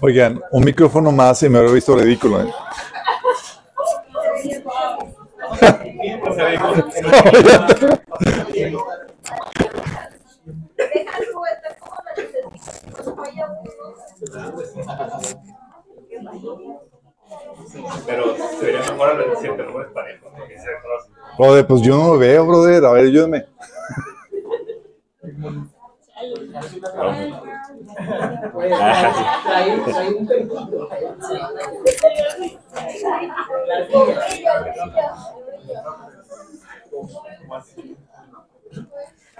Oigan, un micrófono más y me habría visto ridículo. ¿eh? Pero sería mejor hablar de siete nombres parejos. Brother, pues yo no lo veo, brother. A ver, ayúdame.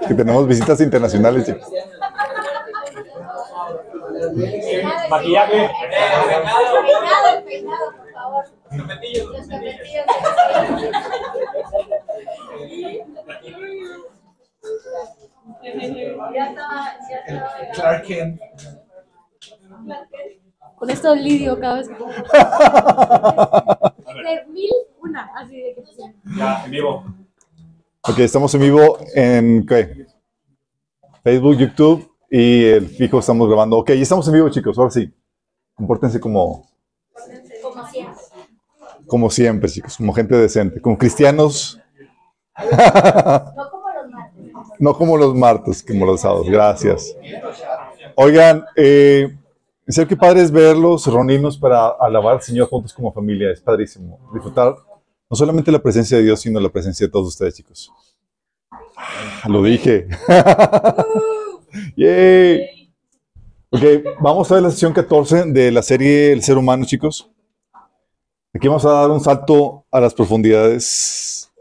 Que tenemos visitas internacionales, chicos. Maquillaje. Peinado, peinado, favor. Los capetillos. Ya estaba, ya estaba. Clark Kent. Con esto lidio cada vez que. De mil, una, así de que. Ya, en vivo. Ok, estamos en vivo en ¿qué? Facebook, YouTube y el fijo estamos grabando. Ok, ya estamos en vivo, chicos. Ahora sí. Compórtense como. Como siempre, chicos. Como gente decente. Como cristianos. No como los martes. No como los martes, como los sábados. Gracias. Oigan, eh, en serio, qué padre es verlos, reunirnos para alabar al Señor juntos como familia. Es padrísimo. Disfrutar no solamente la presencia de Dios, sino la presencia de todos ustedes, chicos. Ah, lo dije. Yay. Ok, vamos a ver la sesión 14 de la serie El ser humano, chicos. Aquí vamos a dar un salto a las profundidades.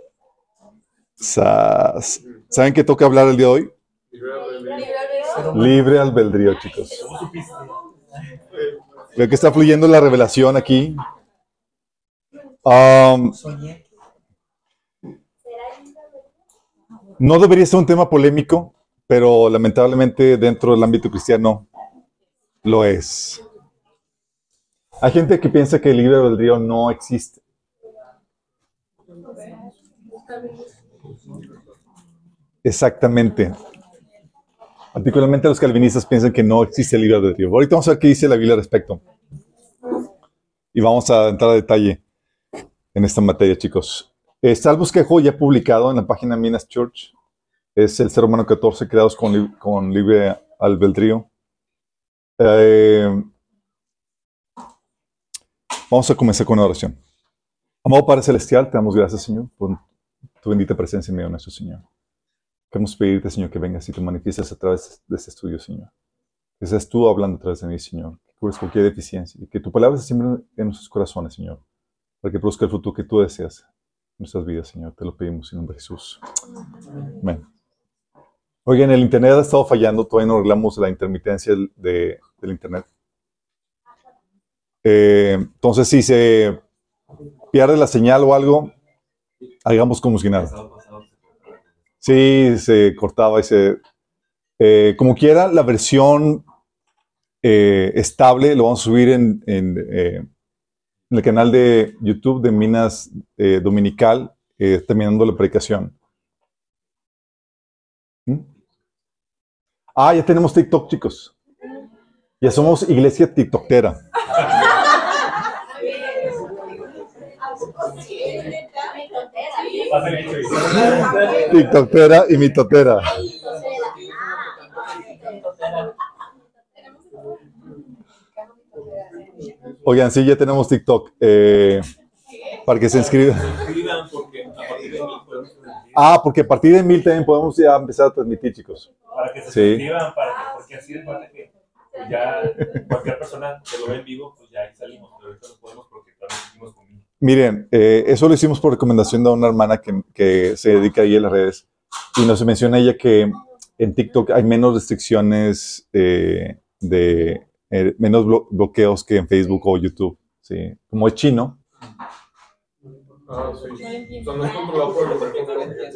¿Saben qué toca hablar el día de hoy? Libre albedrío, chicos. Veo que está fluyendo la revelación aquí. No debería ser un tema polémico, pero lamentablemente dentro del ámbito cristiano lo es. Hay gente que piensa que el libre albedrío no existe. Exactamente. Particularmente los calvinistas piensan que no existe el libre albedrío. Ahorita vamos a ver qué dice la Biblia al respecto. Y vamos a entrar a detalle en esta materia, chicos. Está el bosquejo ya publicado en la página Minas Church. Es el ser humano 14 creados con, li- con libre albedrío. Eh, vamos a comenzar con una oración. Amado Padre Celestial, te damos gracias, Señor, por tu bendita presencia en medio de nuestro Señor. Queremos pedirte, Señor, que vengas y te manifiestes a través de este estudio, Señor. Que seas tú hablando a través de mí, Señor. Que cubres cualquier deficiencia y que tu palabra se siembre en nuestros corazones, Señor. Para que produzca el fruto que tú deseas en nuestras vidas, Señor. Te lo pedimos en nombre de Jesús. Amén. Oigan, el Internet ha estado fallando. Todavía no arreglamos la intermitencia de- del Internet. Eh, entonces, si se pierde la señal o algo, hagamos como si nada. Sí, se cortaba y se... eh, como quiera, la versión eh, estable lo vamos a subir en, el canal de YouTube de Minas Dominical, terminando la predicación. ¿Mm? Ah, ya tenemos TikTok, chicos. Ya somos iglesia TikTokera. Va a ser hecho. TikTokera y mitotera. Oigan, sí, ya tenemos TikTok. eh, para que se inscriban. De. Ah, porque a partir de mil también podemos ya empezar a transmitir, chicos. Para que se suscriban, para que, porque así es parte que ya cualquier persona que lo ve en vivo, pues ya ahí salimos. Pero ahorita no podemos porque también seguimos conmigo. Miren, eh, eso lo hicimos por recomendación de una hermana que, se dedica ahí a las redes. Y nos menciona ella que en TikTok hay menos restricciones eh, de eh, menos blo- bloqueos que en Facebook o YouTube. ¿sí? Como es chino,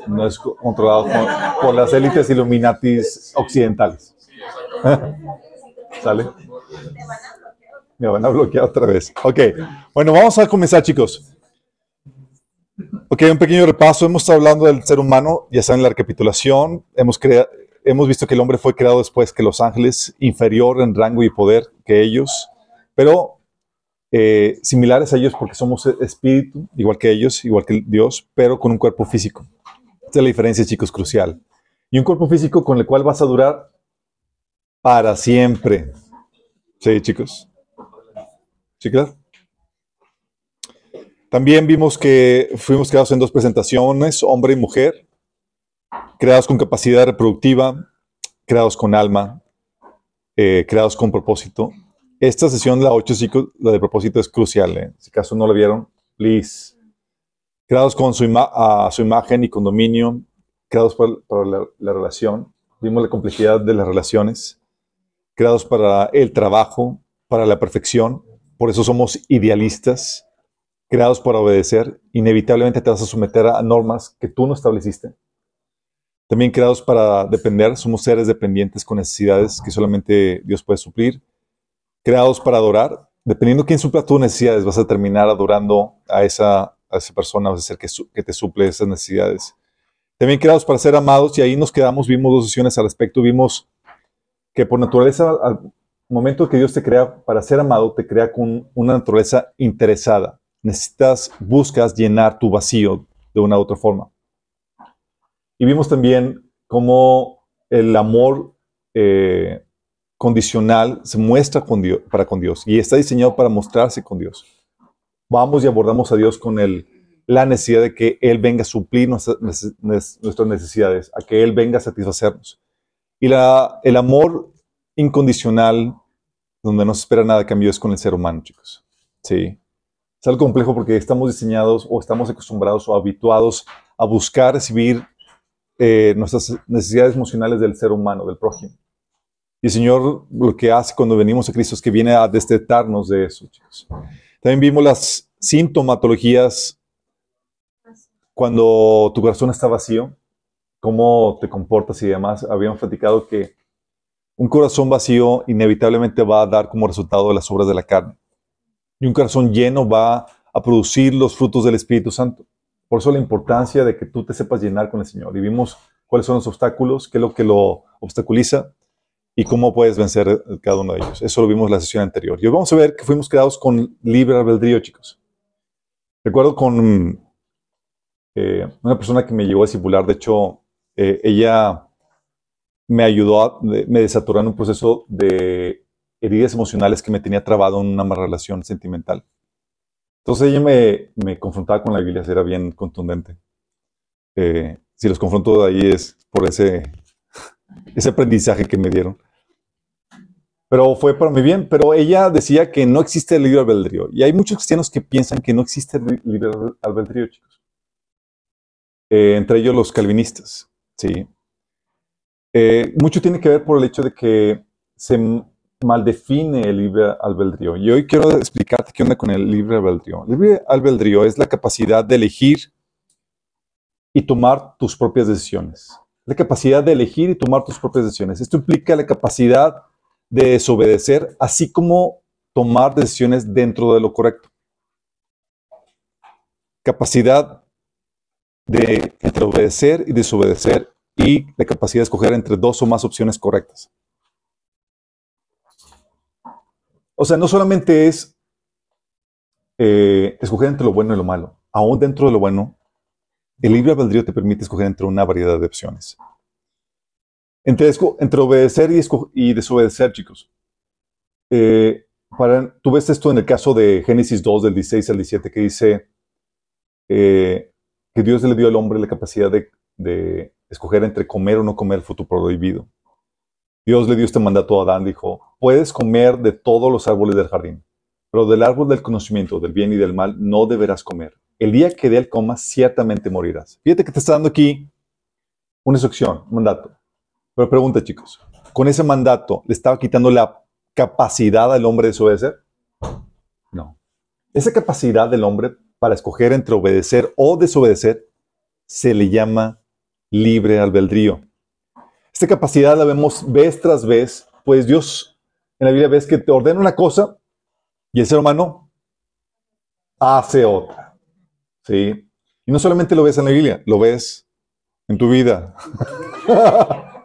no es controlado por, por las élites Illuminatis occidentales. ¿Sale? Me van a bloquear otra vez. Ok, bueno, vamos a comenzar, chicos. Ok, un pequeño repaso. Hemos estado hablando del ser humano, ya saben la recapitulación. Hemos, crea- hemos visto que el hombre fue creado después que los ángeles, inferior en rango y poder que ellos, pero eh, similares a ellos porque somos espíritu, igual que ellos, igual que Dios, pero con un cuerpo físico. Esta es la diferencia, chicos, crucial. Y un cuerpo físico con el cual vas a durar para siempre. Sí, chicos. Sí, claro. También vimos que fuimos creados en dos presentaciones, hombre y mujer, creados con capacidad reproductiva, creados con alma, eh, creados con propósito. Esta sesión, la 8, chicos, la de propósito es crucial. ¿eh? Si acaso no la vieron, please. Creados con su, ima- a su imagen y con dominio, creados para, la relación. Vimos la complejidad de las relaciones, creados para el trabajo, para la perfección. Por eso somos idealistas creados para obedecer, inevitablemente te vas a someter a normas que tú no estableciste. También creados para depender, somos seres dependientes con necesidades que solamente Dios puede suplir. Creados para adorar, dependiendo quién supla tus necesidades, vas a terminar adorando a esa, a esa persona, vas a ser que, que te suple esas necesidades. También creados para ser amados, y ahí nos quedamos, vimos dos sesiones al respecto, vimos que por naturaleza, al momento que Dios te crea para ser amado, te crea con una naturaleza interesada necesitas, buscas llenar tu vacío de una u otra forma. Y vimos también cómo el amor eh, condicional se muestra para con Dios y está diseñado para mostrarse con Dios. Vamos y abordamos a Dios con el, la necesidad de que Él venga a suplir nuestras, necesidades, a que Él venga a satisfacernos. Y el amor incondicional, donde no se espera nada a cambio, es con el ser humano, chicos. Sí. Es algo complejo porque estamos diseñados o estamos acostumbrados o habituados a buscar recibir eh, nuestras necesidades emocionales del ser humano, del prójimo. Y el Señor lo que hace cuando venimos a Cristo es que viene a destetarnos de eso, chicos. También vimos las sintomatologías cuando tu corazón está vacío, cómo te comportas y demás. Habíamos platicado que un corazón vacío inevitablemente va a dar como resultado las obras de la carne y un corazón lleno va a producir los frutos del Espíritu Santo. Por eso la importancia de que tú te sepas llenar con el Señor. Y vimos cuáles son los obstáculos, qué es lo que lo obstaculiza y cómo puedes vencer cada uno de ellos. Eso lo vimos en la sesión anterior. Y hoy vamos a ver que fuimos creados con libre albedrío, chicos. Recuerdo con eh, una persona que me llegó a discipular, de hecho, eh, ella me ayudó, a, me desaturó en un proceso de heridas emocionales que me tenía trabado en una mala relación sentimental. Entonces ella me, me confrontaba con la Biblia, era bien contundente. Eh, si los confronto de ahí es por ese, ese aprendizaje que me dieron. Pero fue para mi bien. Pero ella decía que no existe el libre albedrío. Y hay muchos cristianos que piensan que no existe el libre albedrío, chicos. Eh, entre ellos los calvinistas. Sí. Eh, mucho tiene que ver por el hecho de que se maldefine el libre albedrío. Y hoy quiero explicarte qué onda con el libre albedrío. El libre albedrío es la capacidad de elegir y tomar tus propias decisiones. La capacidad de elegir y tomar tus propias decisiones. Esto implica la capacidad de desobedecer, así como tomar decisiones dentro de lo correcto. Capacidad de obedecer y desobedecer y la capacidad de escoger entre dos o más opciones correctas. O sea, no solamente es eh, escoger entre lo bueno y lo malo, aún dentro de lo bueno, el libre albedrío te permite escoger entre una variedad de opciones. Entre, entre obedecer y, desobedecer, chicos. Eh, tú ves esto en el caso de Génesis 2, del 16 al 17, que dice eh, que Dios le dio al hombre la capacidad de escoger entre comer o no comer fruto prohibido. Dios le dio este mandato a Adán, dijo, puedes comer de todos los árboles del jardín, pero del árbol del conocimiento del bien y del mal no deberás comer. El día que de él comas, ciertamente morirás. Fíjate que te está dando aquí una instrucción, un mandato. Pero pregunta, chicos, ¿con ese mandato le estaba quitando la capacidad al hombre de desobedecer? No. Esa capacidad del hombre para escoger entre obedecer o desobedecer se le llama libre albedrío. Esta capacidad la vemos vez tras vez, pues Dios en la Biblia ves que te ordena una cosa y el ser humano hace otra. ¿Sí? Y no solamente lo ves en la Biblia, lo ves en tu vida.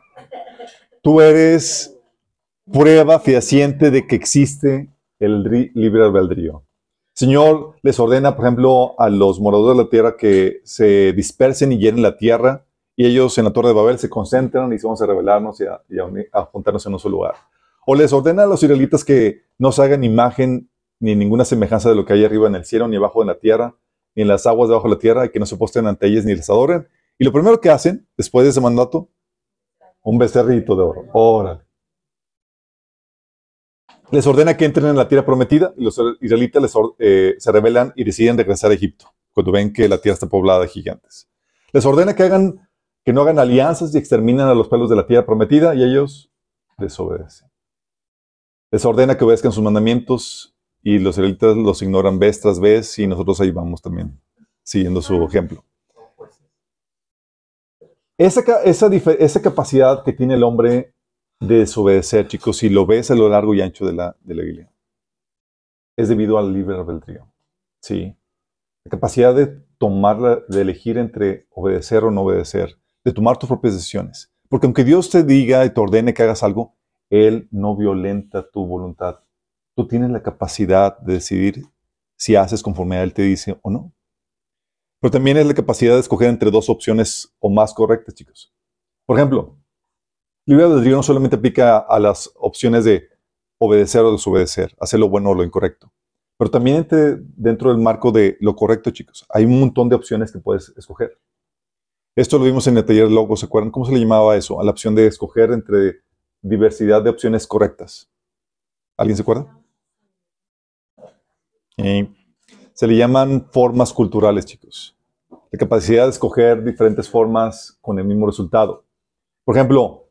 Tú eres prueba fehaciente de que existe el libre albedrío. Señor les ordena, por ejemplo, a los moradores de la tierra que se dispersen y llenen la tierra, y ellos en la Torre de Babel se concentran y se vamos a rebelarnos y a, juntarnos en un solo lugar. O les ordena a los israelitas que no se hagan imagen ni ninguna semejanza de lo que hay arriba en el cielo, ni abajo en la tierra, ni en las aguas debajo de la tierra, y que no se postren ante ellas ni les adoren. Y lo primero que hacen, después de ese mandato, un becerrito de oro. Órale. Les ordena que entren en la tierra prometida, y los israelitas eh, se rebelan y deciden regresar a Egipto, cuando ven que la tierra está poblada de gigantes. Les ordena que hagan, que no hagan alianzas y exterminen a los pueblos de la tierra prometida, y ellos desobedecen. Les ordena que obedezcan sus mandamientos y los israelitas los ignoran vez tras vez y nosotros ahí vamos también siguiendo su ejemplo. Esa, esa, esa capacidad que tiene el hombre de desobedecer, chicos, si lo ves a lo largo y ancho de la, de la Biblia, es debido al libre albedrío. Sí. La capacidad de tomar, de elegir entre obedecer o no obedecer, de tomar tus propias decisiones. Porque aunque Dios te diga y te ordene que hagas algo, Él no violenta tu voluntad. Tú tienes la capacidad de decidir si haces conforme a Él te dice o no. Pero también es la capacidad de escoger entre dos opciones o más correctas, chicos. Por ejemplo, libre albedrío no solamente aplica a las opciones de obedecer o desobedecer, hacer lo bueno o lo incorrecto, pero también entre- dentro del marco de lo correcto, chicos. Hay un montón de opciones que puedes escoger. Esto lo vimos en el taller de Logos, ¿se acuerdan? ¿Cómo se le llamaba eso? A la opción de escoger entre diversidad de opciones correctas. ¿Alguien se acuerda? Eh, se le llaman formas culturales, chicos. La capacidad de escoger diferentes formas con el mismo resultado. Por ejemplo,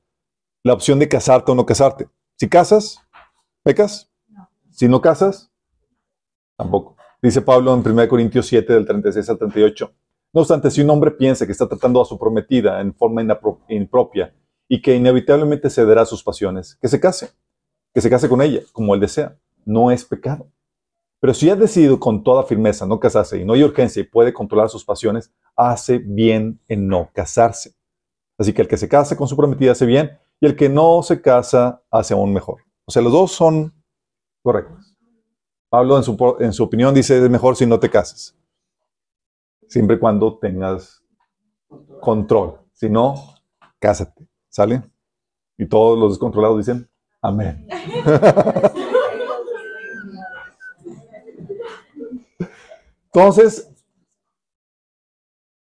la opción de casarte o no casarte. Si casas, pecas. Si no casas, tampoco. Dice Pablo en 1 Corintios 7, del 36 al 38. No obstante, si un hombre piensa que está tratando a su prometida en forma impropia y que inevitablemente cederá a sus pasiones, que se case, que se case con ella, como él desea. No es pecado. Pero si ha decidido con toda firmeza no casarse y no hay urgencia y puede controlar sus pasiones, hace bien en no casarse. Así que el que se casa con su prometida hace bien y el que no se casa hace aún mejor. O sea, los dos son correctos. Pablo en su, en su opinión dice, es mejor si no te cases. Siempre y cuando tengas control. Si no, cásate. ¿Sale? Y todos los descontrolados dicen, amén. Entonces,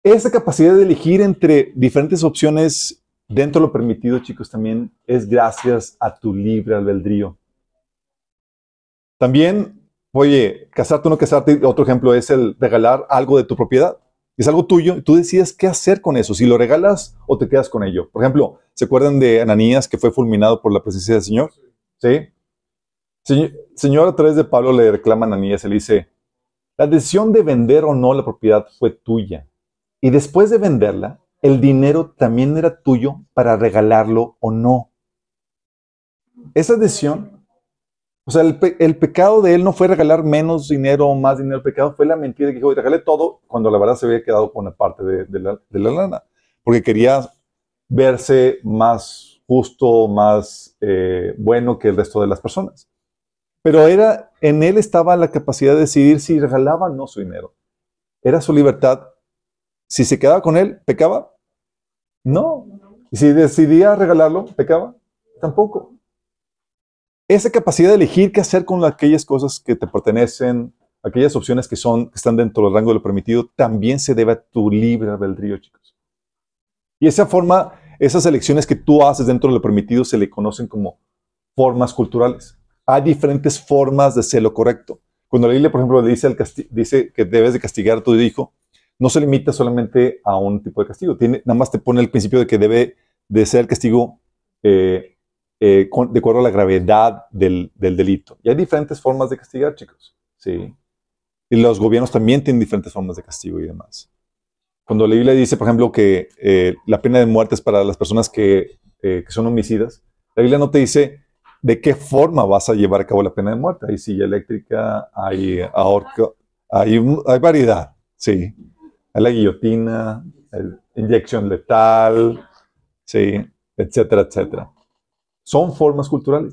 esa capacidad de elegir entre diferentes opciones dentro de lo permitido, chicos, también es gracias a tu libre albedrío. También, oye, casarte o no casarte, otro ejemplo es el regalar algo de tu propiedad. Es algo tuyo y tú decides qué hacer con eso, si lo regalas o te quedas con ello. Por ejemplo, ¿se acuerdan de Ananías que fue fulminado por la presencia del Señor? ¿Sí? Señor, Señor a través de Pablo le reclama a Ananías, le dice, la decisión de vender o no la propiedad fue tuya. Y después de venderla, el dinero también era tuyo para regalarlo o no. Esa decisión, o sea, el, pe- el pecado de él no fue regalar menos dinero o más dinero. El pecado fue la mentira que dijo, regalé todo, cuando la verdad se había quedado con una parte de, de la, de la lana. Porque quería verse más justo, más eh, bueno que el resto de las personas. Pero era, en él estaba la capacidad de decidir si regalaba o no su dinero. Era su libertad. Si se quedaba con él, ¿pecaba? No. Y si decidía regalarlo, ¿pecaba? Tampoco. Esa capacidad de elegir qué hacer con aquellas cosas que te pertenecen, aquellas opciones que, son, que están dentro del rango de lo permitido, también se debe a tu libre albedrío, chicos. Y esa forma, esas elecciones que tú haces dentro de lo permitido se le conocen como formas culturales. Hay diferentes formas de ser lo correcto. Cuando la Biblia, por ejemplo, le dice, dice que debes de castigar a tu hijo, no se limita solamente a un tipo de castigo. Tiene, nada más te pone el principio de que debe de ser el castigo eh, eh, de acuerdo a la gravedad del, del delito. Y hay diferentes formas de castigar, chicos. Sí. Y los gobiernos también tienen diferentes formas de castigo y demás. Cuando la Biblia dice, por ejemplo, que eh, la pena de muerte es para las personas que, eh, que son homicidas, la Biblia no te dice de qué forma vas a llevar a cabo la pena de muerte. Hay silla eléctrica, hay ahorca, hay, hay variedad, sí. Hay la guillotina, el- inyección letal, sí, etcétera, etcétera. Son formas culturales.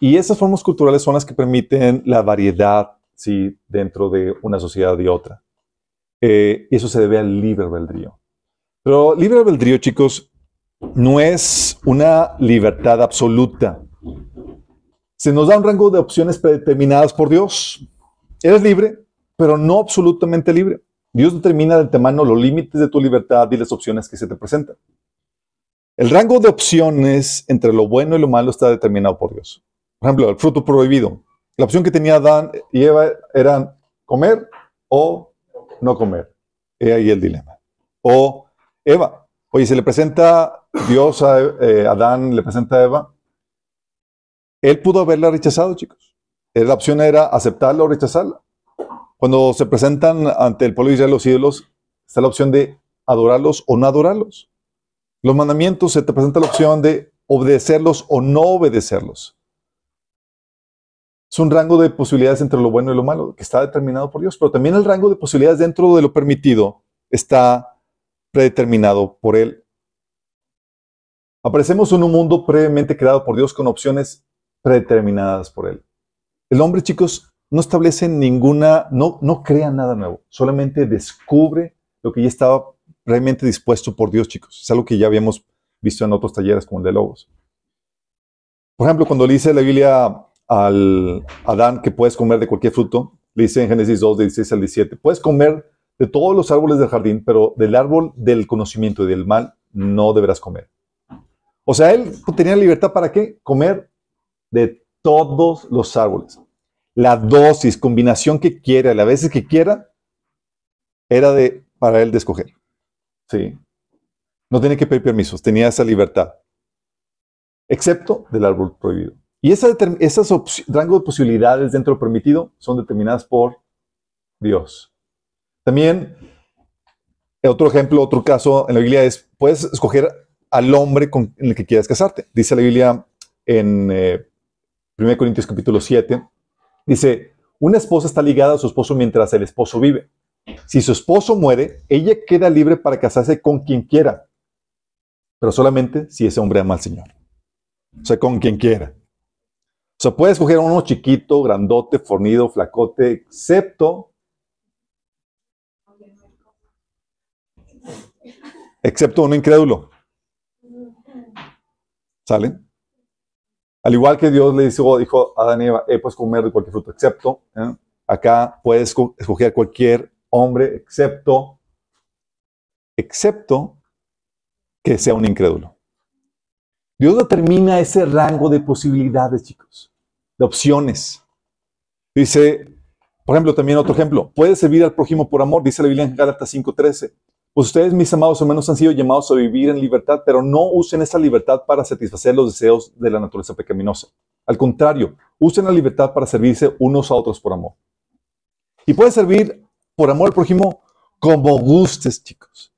Y esas formas culturales son las que permiten la variedad, sí, dentro de una sociedad y otra. Eh, y eso se debe al libre albedrío. Pero libre albedrío, chicos, no es una libertad absoluta. Se nos da un rango de opciones predeterminadas por Dios. Eres libre, pero no absolutamente libre. Dios determina de antemano los límites de tu libertad y las opciones que se te presentan. El rango de opciones entre lo bueno y lo malo está determinado por Dios. Por ejemplo, el fruto prohibido. La opción que tenía Adán y Eva eran comer o no comer. He ahí el dilema. O Eva. Oye, se le presenta Dios a eh, Adán, le presenta Eva. Él pudo haberla rechazado, chicos. Eh, La opción era aceptarla o rechazarla. Cuando se presentan ante el pueblo de Israel los ídolos, está la opción de adorarlos o no adorarlos. Los mandamientos se te presenta la opción de obedecerlos o no obedecerlos. Es un rango de posibilidades entre lo bueno y lo malo que está determinado por Dios, pero también el rango de posibilidades dentro de lo permitido está predeterminado por Él. Aparecemos en un mundo previamente creado por Dios con opciones predeterminadas por Él. El hombre, chicos, no establece ninguna, no, no crea nada nuevo, solamente descubre lo que ya estaba realmente dispuesto por Dios, chicos. Es algo que ya habíamos visto en otros talleres como el de Lobos. Por ejemplo, cuando le dice la Biblia al Adán que puedes comer de cualquier fruto, le dice en Génesis 2, 16 al 17, puedes comer de todos los árboles del jardín, pero del árbol del conocimiento y del mal no deberás comer. O sea, él tenía libertad para qué? Comer de todos los árboles. La dosis, combinación que quiera, las veces que quiera, era de, para él de escoger. Sí. No tenía que pedir permisos, tenía esa libertad. Excepto del árbol prohibido. Y esas opci- rango de posibilidades dentro de lo permitido son determinadas por Dios. También, otro ejemplo, otro caso en la Biblia es, puedes escoger al hombre con el que quieras casarte. Dice la Biblia en eh, 1 Corintios capítulo 7, dice, una esposa está ligada a su esposo mientras el esposo vive. Si su esposo muere, ella queda libre para casarse con quien quiera, pero solamente si ese hombre ama al Señor. O sea, con quien quiera. O sea, puedes escoger a uno chiquito, grandote, fornido, flacote, excepto, excepto uno incrédulo. ¿Sale? Al igual que Dios le dijo, dijo a Adán y Eva, eh, puedes comer de cualquier fruto, excepto, ¿eh? acá puedes esco- escoger cualquier hombre, excepto, excepto que sea un incrédulo. Dios determina ese rango de posibilidades, chicos, de opciones. Dice, por ejemplo, también otro ejemplo, puedes servir al prójimo por amor, dice la Biblia en Gálatas 5:13. Pues ustedes, mis amados hermanos, han sido llamados a vivir en libertad, pero no usen esa libertad para satisfacer los deseos de la naturaleza pecaminosa. Al contrario, usen la libertad para servirse unos a otros por amor. Y puedes servir por amor al prójimo como gustes, chicos.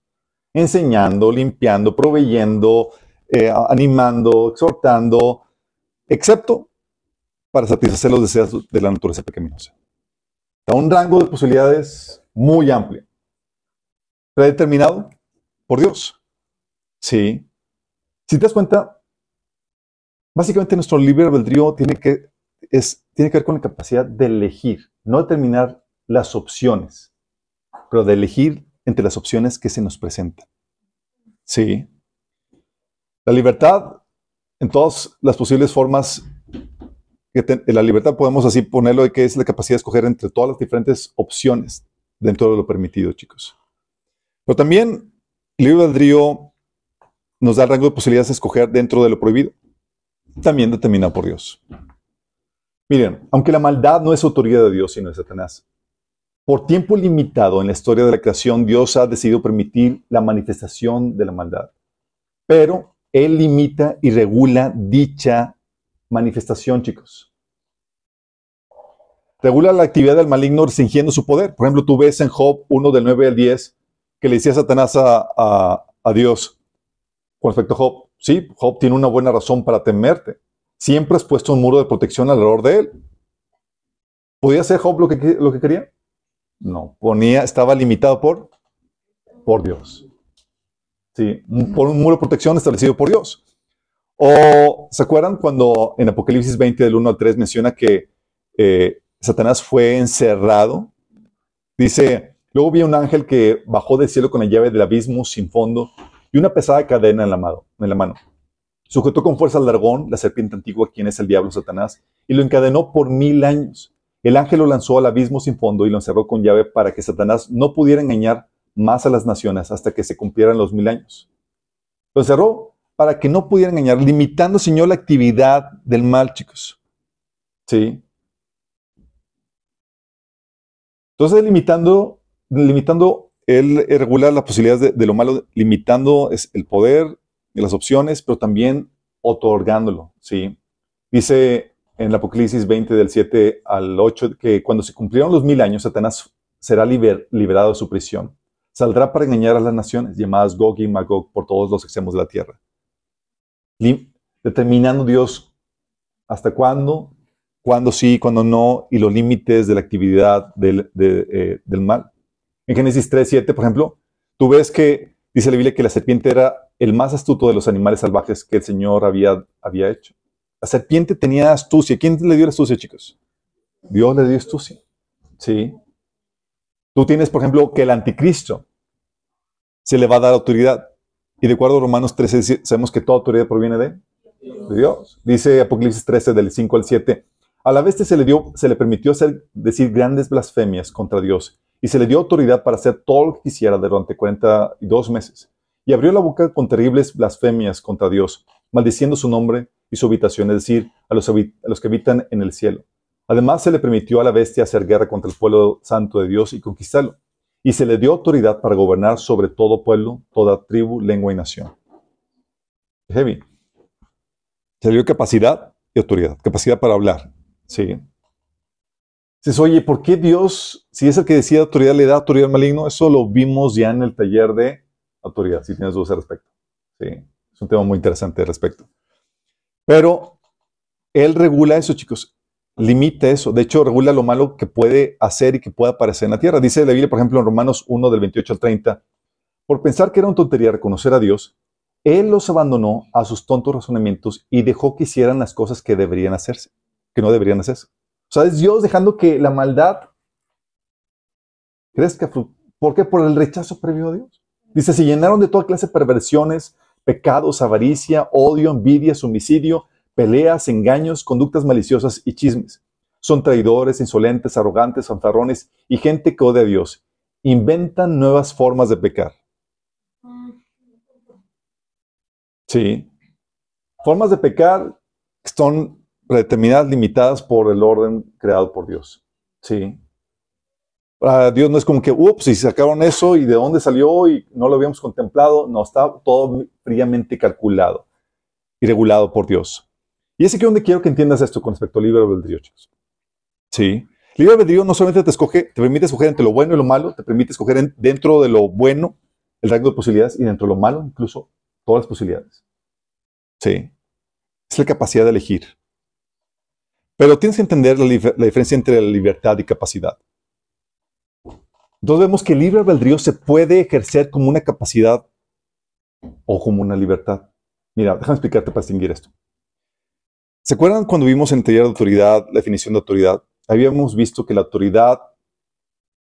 Enseñando, limpiando, proveyendo, eh, animando, exhortando, excepto para satisfacer los deseos de la naturaleza pecaminosa. Da un rango de posibilidades muy amplio. Predeterminado por Dios. Sí. Si te das cuenta, básicamente nuestro libre albedrío tiene que, es, tiene que ver con la capacidad de elegir, no determinar las opciones, pero de elegir entre las opciones que se nos presentan. Sí. La libertad, en todas las posibles formas, que la libertad podemos así ponerlo de que es la capacidad de escoger entre todas las diferentes opciones dentro de lo permitido, chicos. Pero también el libre albedrío nos da el rango de posibilidades de escoger dentro de lo prohibido, también determinado por Dios. Miren, aunque la maldad no es autoridad de Dios, sino de Satanás, por tiempo limitado en la historia de la creación, Dios ha decidido permitir la manifestación de la maldad. Pero Él limita y regula dicha manifestación, chicos. Regula la actividad del maligno restringiendo su poder. Por ejemplo, tú ves en Job 1 del 9 al 10 que le decía Satanás a, a- Dios con respecto a Job. Sí, Job tiene una buena razón para temerte. Siempre has puesto un muro de protección alrededor de él. ¿Podía hacer Job lo que, lo que quería? No, ponía, estaba limitado por por Dios. Sí, por un muro de protección establecido por Dios. O, ¿se acuerdan cuando en Apocalipsis 20 del 1 al 3 menciona que eh, Satanás fue encerrado? Dice, luego vi un ángel que bajó del cielo con la llave del abismo sin fondo y una pesada cadena en la mano. En la mano. Sujetó con fuerza al dragón, la serpiente antigua, quien es el diablo Satanás, y lo encadenó por mil años. El ángel lo lanzó al abismo sin fondo y lo encerró con llave para que Satanás no pudiera engañar más a las naciones hasta que se cumplieran los mil años. Lo encerró para que no pudiera engañar, limitando, Señor, la actividad del mal, chicos. ¿Sí? Entonces, limitando, limitando, él regula las posibilidades de, de lo malo, limitando es el poder y las opciones, pero también otorgándolo, ¿sí? Dice en el Apocalipsis 20 del 7 al 8 que cuando se cumplieron los mil años, Satanás será liber- liberado de su prisión. Saldrá para engañar a las naciones, llamadas Gog y Magog, por todos los extremos de la tierra. Determinando Dios hasta cuándo, cuándo sí, cuándo no, y los límites de la actividad del, de, eh, del mal. En Génesis 3, 7, por ejemplo, tú ves que dice la Biblia que la serpiente era el más astuto de los animales salvajes que el Señor había, había hecho. La serpiente tenía astucia. ¿Quién le dio la astucia, chicos? Dios le dio astucia. Sí. Tú tienes, por ejemplo, que el anticristo se le va a dar autoridad. Y de acuerdo a Romanos 13, dice- sabemos que toda autoridad proviene de, Dios. Dice Apocalipsis 13, del 5 al 7. A la bestia se le, dio, se le permitió decir grandes blasfemias contra Dios y se le dio autoridad para hacer todo lo que quisiera durante 42 meses. Y abrió la boca con terribles blasfemias contra Dios, maldiciendo su nombre y su habitación, es decir, a los, a los que habitan en el cielo. Además, se le permitió a la bestia hacer guerra contra el pueblo santo de Dios y conquistarlo. Y se le dio autoridad para gobernar sobre todo pueblo, toda tribu, lengua y nación. Heavy. Se le dio capacidad y autoridad, capacidad para hablar. Sí. Dices, oye, ¿por qué Dios, si es el que decide autoridad, le da autoridad al maligno? Eso lo vimos ya en el taller de autoridad, si tienes dudas al respecto. Sí, es un tema muy interesante al respecto. Pero Él regula eso, chicos. Limita eso. De hecho, regula lo malo que puede hacer y que pueda aparecer en la tierra. Dice la Biblia, por ejemplo, en Romanos 1, del 28 al 30, por pensar que era una tontería reconocer a Dios, Él los abandonó a sus tontos razonamientos y dejó que hicieran las cosas que deberían hacerse, que no deberían hacerse. O sea, es Dios dejando que la maldad crezca. ¿Por qué? Por el rechazo previo a Dios. Dice, se llenaron de toda clase de perversiones, pecados, avaricia, odio, envidia, homicidio, peleas, engaños, conductas maliciosas y chismes. Son traidores, insolentes, arrogantes, fanfarrones y gente que odia a Dios. Inventan nuevas formas de pecar. Sí. Formas de pecar son predeterminadas, limitadas por el orden creado por Dios. Sí. Para Dios no es como que, ups, y sacaron eso y de dónde salió y no lo habíamos contemplado. No, está todo fríamente calculado y regulado por Dios. Y es aquí donde quiero que entiendas esto con respecto al libre albedrío, chicos. Sí. Libre albedrío no solamente te escoge, te permite escoger entre lo bueno y lo malo, te permite escoger en- dentro de lo bueno el rango de posibilidades y dentro de lo malo incluso todas las posibilidades. Sí. Es la capacidad de elegir. Pero tienes que entender la, la diferencia entre la libertad y capacidad. Entonces vemos que el libre albedrío se puede ejercer como una capacidad o como una libertad. Mira, déjame explicarte para distinguir esto. ¿Se acuerdan cuando vimos en el taller de autoridad la definición de autoridad? Habíamos visto que la autoridad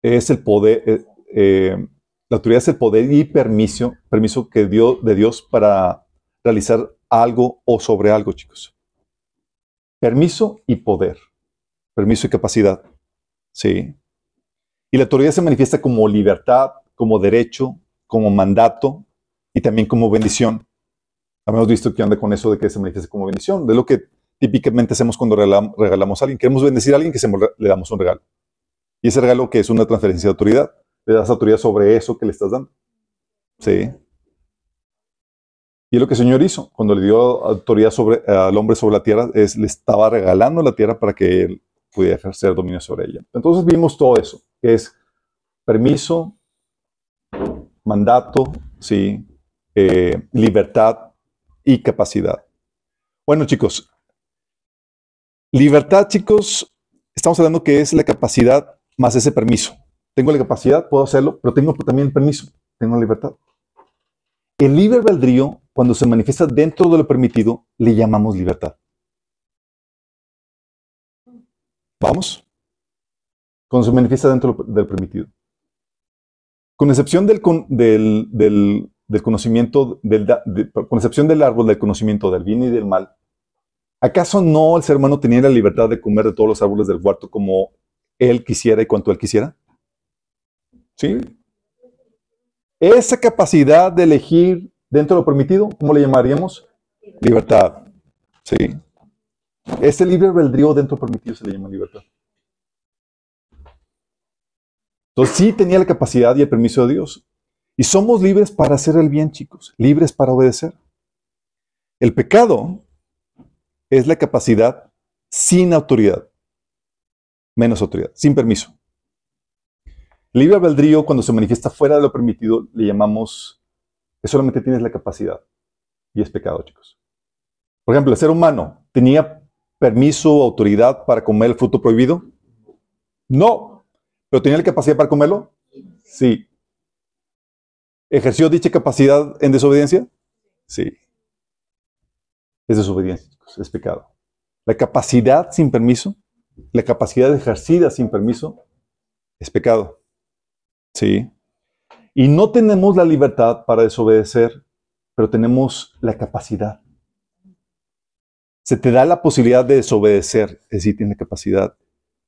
es el poder, eh, eh, la autoridad es el poder y permiso, permiso que dio de Dios para realizar algo o sobre algo, chicos. Permiso y poder. Permiso y capacidad. Sí. Y la autoridad se manifiesta como libertad, como derecho, como mandato y también como bendición. Habíamos visto que anda con eso de que se manifiesta como bendición, de lo que típicamente hacemos cuando regalam- regalamos a alguien. Queremos bendecir a alguien que se le damos un regalo. Y ese regalo que es una transferencia de autoridad. Le das autoridad sobre eso que le estás dando. Sí. Y es lo que el Señor hizo cuando le dio autoridad al hombre sobre la tierra, es le estaba regalando la tierra para que él pudiera ejercer dominio sobre ella. Entonces vimos todo eso, que es permiso, mandato, sí, eh, libertad y capacidad. Bueno, chicos, libertad, chicos, estamos hablando que es la capacidad más ese permiso. Tengo la capacidad, puedo hacerlo, pero tengo también permiso. tengo libertad. El libre albedrío, cuando se manifiesta dentro de lo permitido, le llamamos libertad. ¿Vamos? Cuando se manifiesta dentro del permitido. Con excepción del, del, del, del conocimiento, del, de, con excepción del árbol del conocimiento del bien y del mal, ¿acaso no el ser humano tenía la libertad de comer de todos los árboles del huerto como él quisiera y cuanto él quisiera? ¿Sí? Esa capacidad de elegir dentro de lo permitido, ¿cómo le llamaríamos? Libertad. ¿Sí? Ese libre albedrío dentro permitido se le llama libertad. Entonces sí tenía la capacidad y el permiso de Dios. Y somos libres para hacer el bien, chicos, libres para obedecer. El pecado es la capacidad sin autoridad, menos autoridad, sin permiso. Libre albedrío, cuando se manifiesta fuera de lo permitido, le llamamos que solamente tienes la capacidad. Y es pecado, chicos. Por ejemplo, el ser humano tenía permiso o autoridad para comer el fruto prohibido. No. ¿Pero tenía la capacidad para comerlo? Sí. ¿Ejerció dicha capacidad en desobediencia? Sí. Es desobediencia. Es pecado. La capacidad sin permiso, la capacidad ejercida sin permiso, es pecado. Sí. Y no tenemos la libertad para desobedecer, pero tenemos la capacidad. Se te da la posibilidad de desobedecer, es decir, tienes capacidad,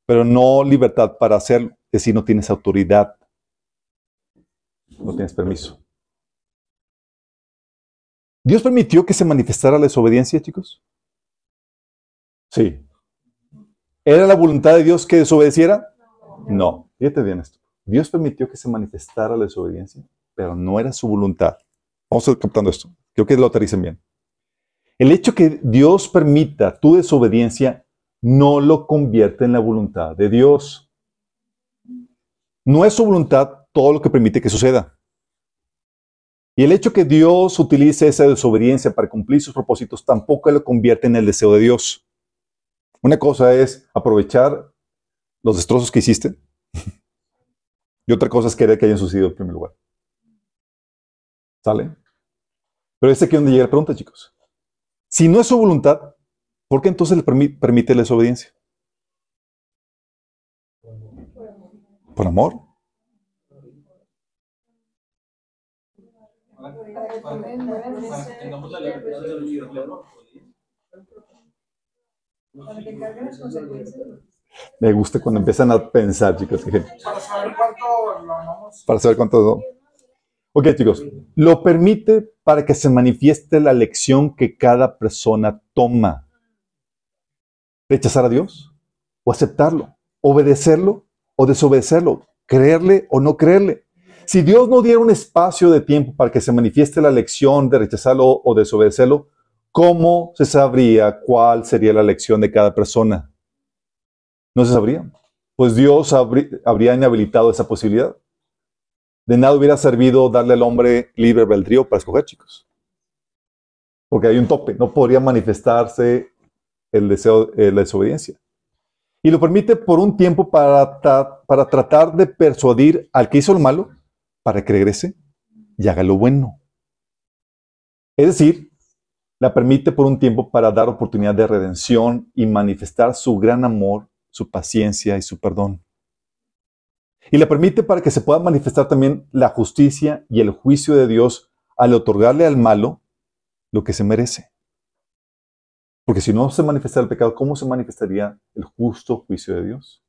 pero no libertad para hacerlo, es decir, no tienes autoridad. No tienes permiso. ¿Dios permitió que se manifestara la desobediencia, chicos? Sí. ¿Era la voluntad de Dios que desobedeciera? No. Fíjate bien esto. Dios permitió que se manifestara la desobediencia, pero no era su voluntad. Vamos a ir captando esto. Creo que lo aterricen bien. El hecho que Dios permita tu desobediencia no lo convierte en la voluntad de Dios. No es su voluntad todo lo que permite que suceda. Y el hecho que Dios utilice esa desobediencia para cumplir sus propósitos tampoco lo convierte en el deseo de Dios. Una cosa es aprovechar los destrozos que hiciste y otra cosa es querer que hayan sucedido en primer lugar. ¿Sale? Pero es aquí donde llega la pregunta, chicos. Si no es su voluntad, ¿por qué entonces le permite la desobediencia? Por amor. Me gusta cuando empiezan a pensar, chicos. Para saber cuánto lo amamos. Para saber cuánto. Ok, chicos. Lo permite para que se manifieste la lección que cada persona toma. Rechazar a Dios o aceptarlo. Obedecerlo o desobedecerlo. Creerle o no creerle. Si Dios no diera un espacio de tiempo para que se manifieste la lección de rechazarlo o desobedecerlo, ¿cómo se sabría cuál sería la lección de cada persona? No se sabría. Pues Dios habría inhabilitado esa posibilidad. De nada hubiera servido darle al hombre libre albedrío para escoger, chicos. Porque hay un tope. No podría manifestarse el deseo, de la desobediencia. Y lo permite por un tiempo para, para tratar de persuadir al que hizo lo malo para que regrese y haga lo bueno. Es decir, la permite por un tiempo para dar oportunidad de redención y manifestar su gran amor su paciencia y su perdón. Y le permite para que se pueda manifestar también la justicia y el juicio de Dios al otorgarle al malo lo que se merece. Porque si no se manifestara el pecado, ¿cómo se manifestaría el justo juicio de Dios?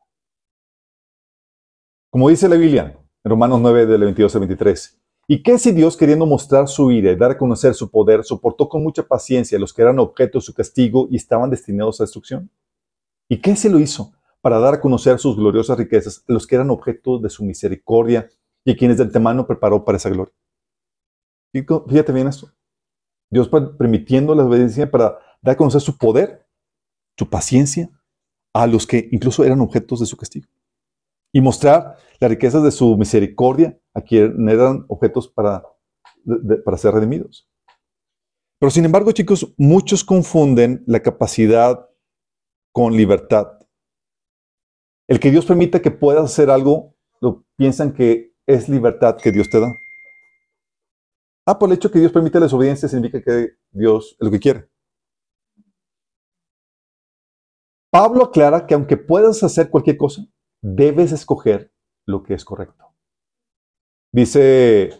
Como dice la Biblia, en Romanos 9, del 22 al 23, ¿y qué si Dios, queriendo mostrar su ira y dar a conocer su poder, soportó con mucha paciencia a los que eran objeto de su castigo y estaban destinados a destrucción? ¿Y qué se lo hizo? para dar a conocer sus gloriosas riquezas a los que eran objeto de su misericordia y a quienes de antemano preparó para esa gloria. Fíjate bien esto. Dios permitiendo la obediencia para dar a conocer su poder, su paciencia, a los que incluso eran objetos de su castigo. Y mostrar las riquezas de su misericordia a quienes eran objetos para, para ser redimidos. Pero sin embargo, chicos, muchos confunden la capacidad con libertad. El que Dios permita que puedas hacer algo, lo piensan que es libertad que Dios te da. Ah, por el hecho que Dios permite la desobediencia significa que Dios es lo que quiere. Pablo aclara que aunque puedas hacer cualquier cosa, debes escoger lo que es correcto. Dice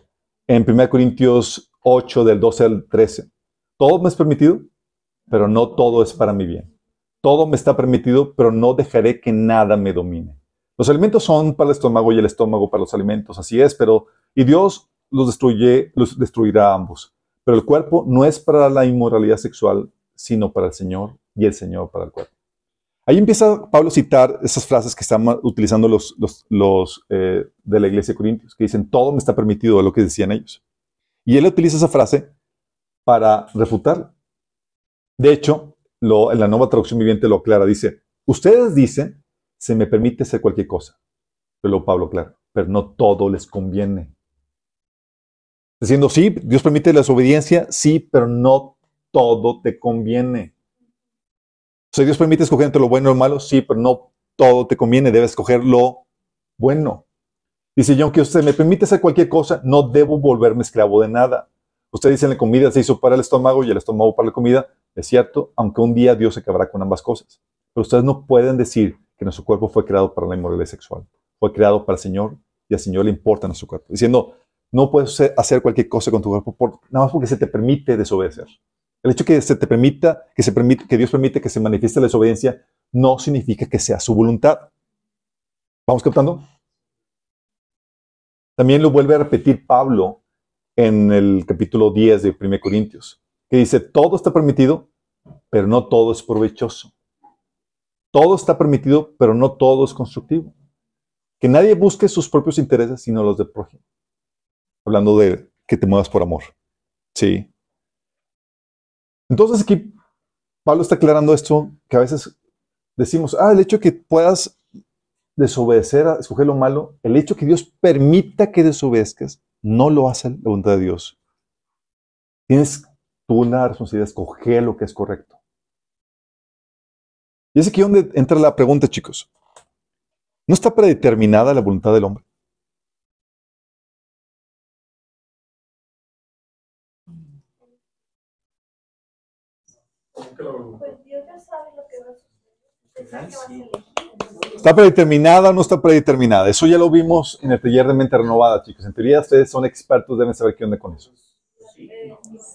en 1 Corintios 8, del 12 al 13, todo me es permitido, pero no todo es para mi bien. Todo me está permitido, pero no dejaré que nada me domine. Los alimentos son para el estómago y el estómago para los alimentos, así es, pero y Dios los destruye, los destruirá a ambos. Pero el cuerpo no es para la inmoralidad sexual, sino para el Señor y el Señor para el cuerpo. Ahí empieza Pablo a citar esas frases que están utilizando los, eh, de la iglesia de Corintios, que dicen, todo me está permitido, lo que decían ellos. Y él utiliza esa frase para refutar. De hecho, en la nueva traducción viviente lo aclara, dice, ustedes dicen, se me permite hacer cualquier cosa. Pero Pablo claro, pero no todo les conviene. Diciendo, sí, Dios permite la desobediencia, sí, pero no todo te conviene. Sea, Dios permite escoger entre lo bueno y lo malo, sí, pero no todo te conviene, debes escoger lo bueno. Dice, yo aunque usted me permite hacer cualquier cosa, no debo volverme esclavo de nada. Usted dice, la comida se hizo para el estómago y el estómago para la comida. Es cierto, aunque un día Dios acabará con ambas cosas. Pero ustedes no pueden decir que nuestro cuerpo fue creado para la inmoralidad sexual. Fue creado para el Señor y al Señor le importa nuestro cuerpo. Diciendo, no puedes hacer cualquier cosa con tu cuerpo por, nada más porque se te permite desobedecer. El hecho que se te permita, que, se permite, que Dios permite que se manifieste la desobediencia, no significa que sea su voluntad. ¿Vamos captando? También lo vuelve a repetir Pablo en el capítulo 10 de 1 Corintios, que dice, todo está permitido, pero no todo es provechoso. Todo está permitido, pero no todo es constructivo. Que nadie busque sus propios intereses, sino los del prójimo. Hablando de que te muevas por amor. Sí. Entonces aquí Pablo está aclarando esto, que a veces decimos, ah, el hecho que puedas desobedecer, a escoger lo malo, el hecho que Dios permita que desobedezcas, no lo hace la voluntad de Dios. Tienes tú la responsabilidad de escoger lo que es correcto. Y es aquí donde entra la pregunta, chicos. ¿No está predeterminada la voluntad del hombre? Pues Dios ya sabe lo que va a suceder. ¿Está predeterminada o no está predeterminada? Eso ya lo vimos en el taller de mente renovada, chicos. En teoría ustedes son expertos, deben saber qué onda con eso.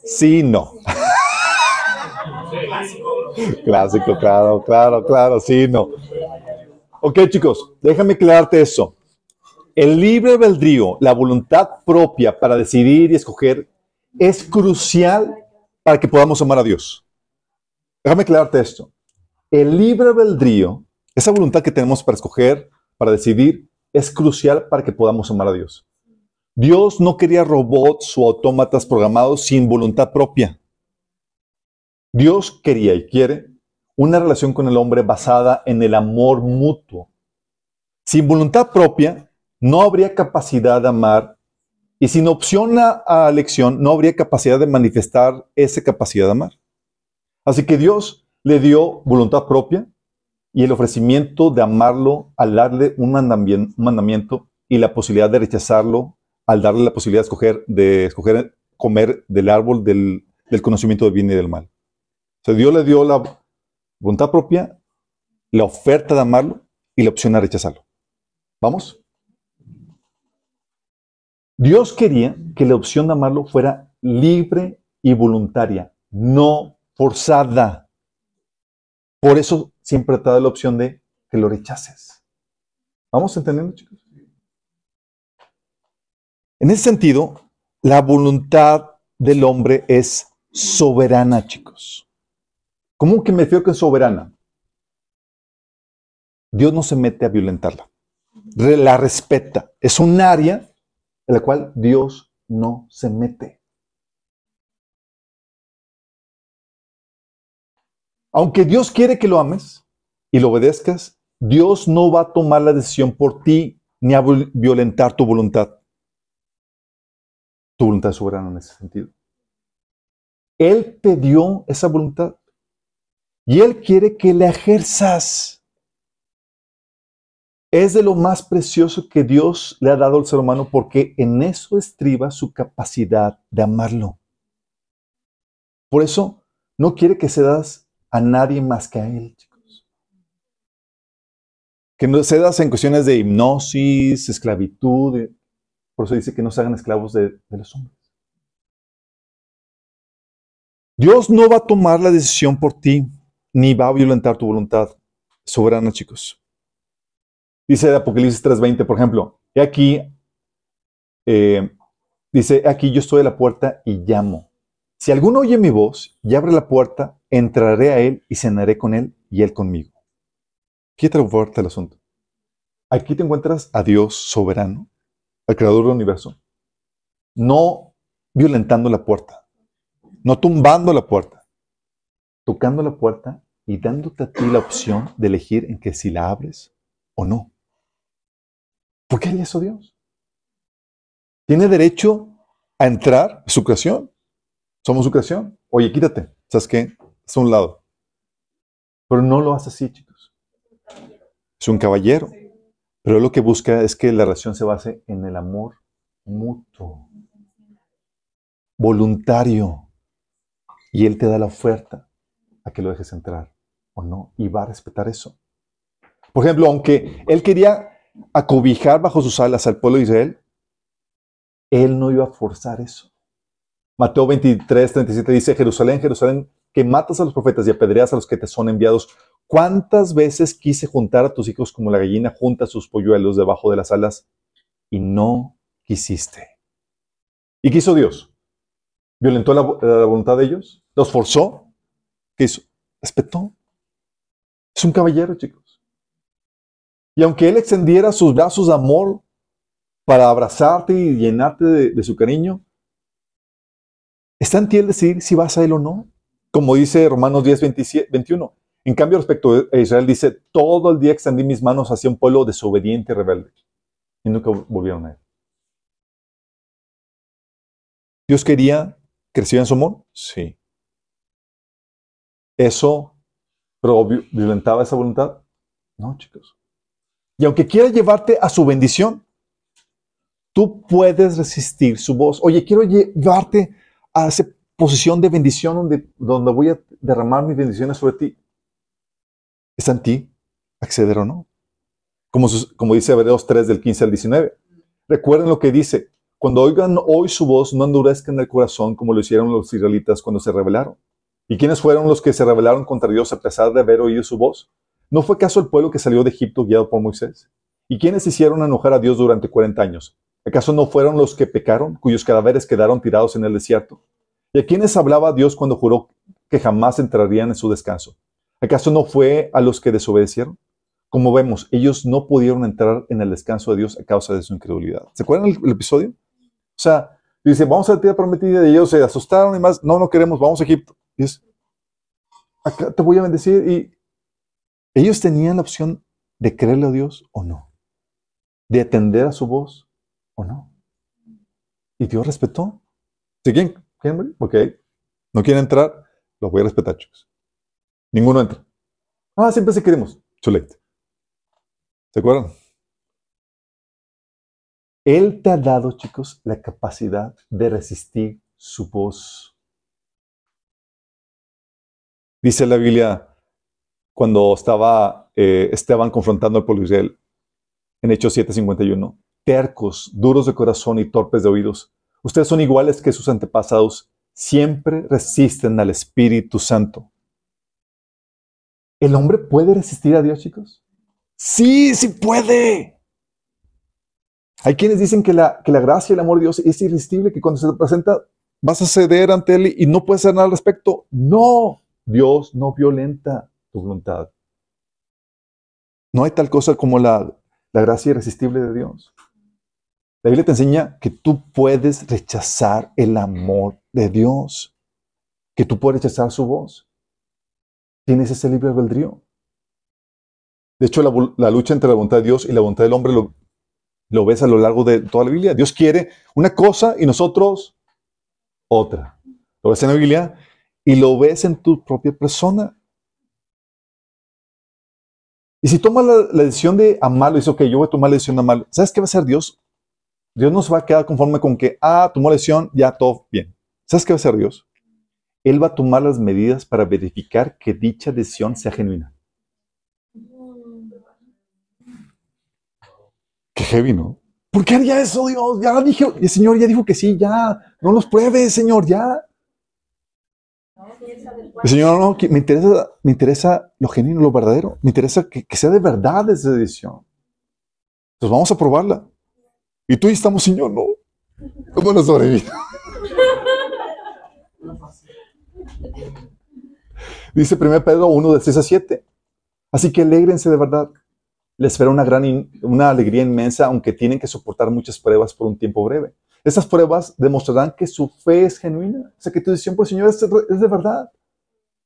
Sí, no. Clásico, claro, claro, claro, sí, no. Ok, chicos, déjame aclararte eso. El libre albedrío, la voluntad propia para decidir y escoger, es crucial para que podamos amar a Dios. Déjame aclararte esto. El libre albedrío, esa voluntad que tenemos para escoger, para decidir, es crucial para que podamos amar a Dios. Dios no quería robots o autómatas programados sin voluntad propia. Dios quería y quiere una relación con el hombre basada en el amor mutuo. Sin voluntad propia, no habría capacidad de amar y sin opción a, a elección, no habría capacidad de manifestar esa capacidad de amar. Así que Dios le dio voluntad propia y el ofrecimiento de amarlo al darle un mandamiento y la posibilidad de rechazarlo al darle la posibilidad de escoger, comer del árbol del, del conocimiento del bien y del mal. O sea, Dios le dio la voluntad propia, la oferta de amarlo y la opción de rechazarlo. ¿Vamos? Dios quería que la opción de amarlo fuera libre y voluntaria, no forzada. Por eso siempre te da la opción de que lo rechaces. ¿Vamos entendiendo, chicos? En ese sentido, la voluntad del hombre es soberana, chicos. ¿Cómo que me refiero que es soberana? Dios no se mete a violentarla. La respeta. Es un área en la cual Dios no se mete. Aunque Dios quiere que lo ames y lo obedezcas, Dios no va a tomar la decisión por ti ni a violentar tu voluntad. Tu voluntad soberana en ese sentido. Él te dio esa voluntad y Él quiere que la ejerzas. es de lo más precioso que Dios le ha dado al ser humano porque en eso estriba su capacidad de amarlo. Por eso no quiere que cedas a nadie más que a Él, chicos. Que no cedas en cuestiones de hipnosis, esclavitud. de- Por eso dice que no se hagan esclavos de, los hombres. Dios no va a tomar la decisión por ti, ni va a violentar tu voluntad soberana, chicos. Dice de Apocalipsis 3:20, por ejemplo, he aquí, eh, dice, "He aquí yo estoy a la puerta y llamo. Si alguno oye mi voz y abre la puerta, entraré a él y cenaré con él y él conmigo. Te fuerte el asunto. Aquí te encuentras a Dios soberano, al creador del universo, no violentando la puerta, no tumbando la puerta, tocando la puerta y dándote a ti la opción de elegir en que si la abres o no. ¿Por qué haría eso Dios? Tiene derecho a entrar a su creación. Somos su creación. Oye, quítate. ¿Sabes qué? Es a un lado. Pero no lo hace así, chicos. Es un caballero. Pero lo que busca es que la relación se base en el amor mutuo, voluntario. Y Él te da la oferta a que lo dejes entrar o no. Y va a respetar eso. Por ejemplo, aunque Él quería acobijar bajo sus alas al pueblo de Israel, Él no iba a forzar eso. Mateo 23, 37 dice, Jerusalén, Jerusalén, que matas a los profetas y apedreas a los que te son enviados. ¿Cuántas veces quise juntar a tus hijos como la gallina junta sus polluelos debajo de las alas y no quisiste? ¿Y qué hizo Dios? ¿Violentó la, voluntad de ellos? ¿Los forzó? ¿Qué hizo? Respetó. Es un caballero, chicos. Y aunque Él extendiera sus brazos de amor para abrazarte y llenarte de su cariño, está en ti el decidir si vas a Él o no. Como dice Romanos 10, 27, 21. En cambio, respecto a Israel, dice, todo el día extendí mis manos hacia un pueblo desobediente y rebelde. Y nunca volvieron a Él. ¿Dios quería que recibieran su amor? Sí. ¿Eso violentaba esa voluntad? No, chicos. Y aunque quiera llevarte a su bendición, tú puedes resistir su voz. Oye, quiero llevarte a esa posición de bendición donde, donde voy a derramar mis bendiciones sobre ti. Está en ti acceder o no. Como, como dice Hebreos 3 del 15 al 19. Recuerden lo que dice. Cuando oigan hoy su voz, no endurezcan el corazón como lo hicieron los israelitas cuando se rebelaron. ¿Y quiénes fueron los que se rebelaron contra Dios a pesar de haber oído su voz? ¿No fue acaso el pueblo que salió de Egipto guiado por Moisés? ¿Y quiénes hicieron enojar a Dios durante 40 años? ¿Acaso no fueron los que pecaron, cuyos cadáveres quedaron tirados en el desierto? ¿Y a quiénes hablaba Dios cuando juró que jamás entrarían en su descanso? ¿Acaso no fue a los que desobedecieron? Como vemos, ellos no pudieron entrar en el descanso de Dios a causa de su incredulidad. ¿Se acuerdan el, el episodio? O sea, dice, vamos a la tierra prometida y ellos se asustaron y más, no, no queremos, vamos a Egipto. Y es, acá te voy a bendecir. Y ellos tenían la opción de creerle a Dios o no, de atender a su voz no. Y Dios respetó. ¿Sí quieren, quieren? Ok. ¿No quieren entrar? Los voy a respetar, chicos. Ninguno entra. Ah, siempre sí queremos. Too. ¿Se acuerdan? Él te ha dado, chicos, la capacidad de resistir su voz. Dice la Biblia, cuando estaba eh, Esteban confrontando al pueblo Israel, en Hechos 7:51, tercos, duros de corazón y torpes de oídos, ustedes son iguales que sus antepasados, siempre resisten al Espíritu Santo. ¿El hombre puede resistir a Dios, chicos? Sí, sí puede. Hay quienes dicen que la, que la gracia y el amor de Dios es irresistible, que cuando se te presenta vas a ceder ante Él y no puedes hacer nada al respecto. No, Dios no violenta tu voluntad. No hay tal cosa como la, la gracia irresistible de Dios. La Biblia te enseña que tú puedes rechazar el amor de Dios, que tú puedes rechazar su voz. Tienes ese libre albedrío. De hecho, la, lucha entre la voluntad de Dios y la voluntad del hombre lo, ves a lo largo de toda la Biblia. Dios quiere una cosa y nosotros otra. Lo ves en la Biblia y lo ves en tu propia persona. Y si toma la, decisión de amarlo, dice, ok, yo voy a tomar la decisión de amarlo, ¿sabes qué va a hacer Dios? Dios no se va a quedar conforme con que, ah, tomó la decisión, ya todo bien. ¿Sabes qué va a hacer Dios? Él va a tomar las medidas para verificar que dicha decisión sea genuina. Qué heavy, ¿no? ¿Por qué haría eso, Dios? Ya dije, el Señor ya dijo que sí, ya. No los pruebes, Señor, ya. El Señor, no, me interesa, me interesa lo genuino, lo verdadero. Me interesa que, que sea de verdad esa decisión. Entonces vamos a probarla. Y tú y estamos, Señor, no. ¿Cómo lo sobreviví? Dice 1 Pedro 1, de 6 a 7. Así que alégrense de verdad. Les espera una gran una alegría inmensa, aunque tienen que soportar muchas pruebas por un tiempo breve. Estas pruebas demostrarán que su fe es genuina. O sea, que tu decisión por el Señor es, es de verdad.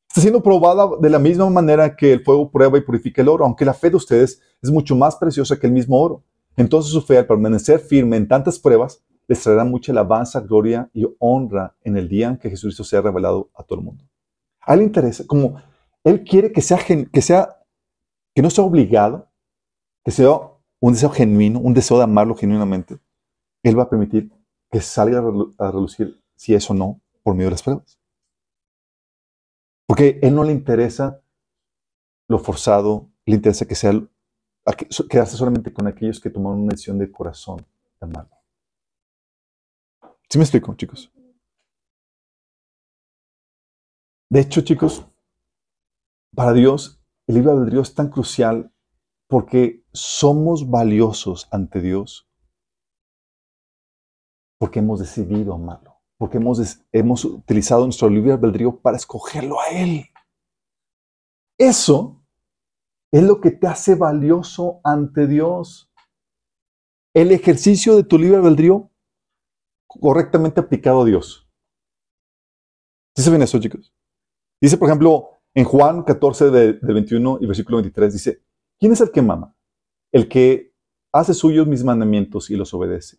Está siendo probada de la misma manera que el fuego prueba y purifica el oro, aunque la fe de ustedes es mucho más preciosa que el mismo oro. Entonces su fe, al permanecer firme en tantas pruebas, les traerá mucha alabanza, gloria y honra en el día en que Jesucristo sea revelado a todo el mundo. A él le interesa, como él quiere que sea, que sea, que no sea obligado, que sea un deseo genuino, un deseo de amarlo genuinamente, él va a permitir que salga a relu- a relucir si es o no por medio de las pruebas. Porque a él no le interesa lo forzado, le interesa que sea quedarse solamente con aquellos que tomaron una decisión de corazón de amarlo. ¿Sí me explico, chicos? De hecho, chicos, para Dios, el libre albedrío es tan crucial porque somos valiosos ante Dios porque hemos decidido amarlo, porque hemos, hemos utilizado nuestro libre albedrío para escogerlo a Él. Eso es lo que te hace valioso ante Dios. El ejercicio de tu libre albedrío correctamente aplicado a Dios. ¿Sí saben eso, chicos? Dice, por ejemplo, en Juan 14, de, del 21 y versículo 23, dice, ¿quién es el que mama? El que hace suyos mis mandamientos y los obedece.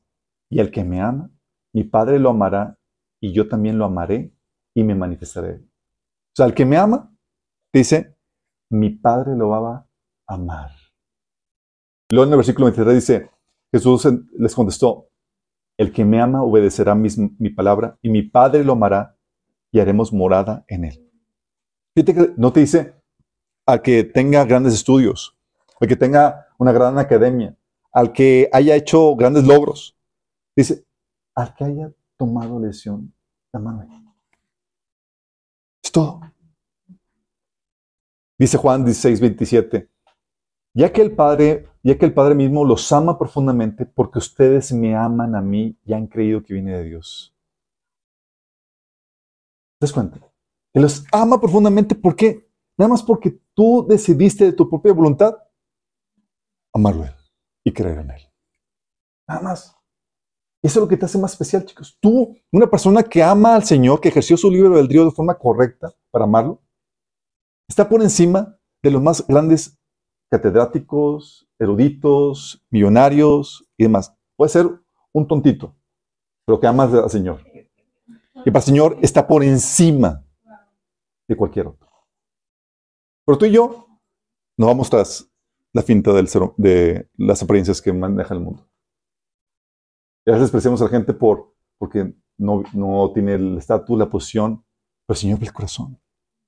Y el que me ama, mi Padre lo amará y yo también lo amaré y me manifestaré. O sea, el que me ama, dice, mi Padre lo va amar. Luego en el versículo 23 dice, Jesús les contestó, el que me ama obedecerá mis- mi palabra y mi Padre lo amará y haremos morada en él. Fíjate que no te dice al que tenga grandes estudios, al que tenga una gran academia, al que haya hecho grandes logros. Dice, al que haya tomado lesión, amarme. Es todo. Dice Juan 16, 27. Ya que el Padre, ya que el Padre mismo los ama profundamente porque ustedes me aman a mí y han creído que viene de Dios. ¿Te das cuenta? Que los ama profundamente, ¿por qué? Nada más porque tú decidiste de tu propia voluntad amarlo y creer en Él. Nada más. Eso es lo que te hace más especial, chicos. Tú, una persona que ama al Señor, que ejerció su libre albedrío de forma correcta para amarlo, está por encima de los más grandes catedráticos, eruditos, millonarios y demás. Puede ser un tontito, pero que amas al Señor. Y para el Señor está por encima de cualquier otro. Pero tú y yo nos vamos tras la finta del cero- de las apariencias que maneja el mundo. Y a veces despreciamos a la gente por, porque no, no tiene el estatus, la posición, pero el Señor ve el corazón.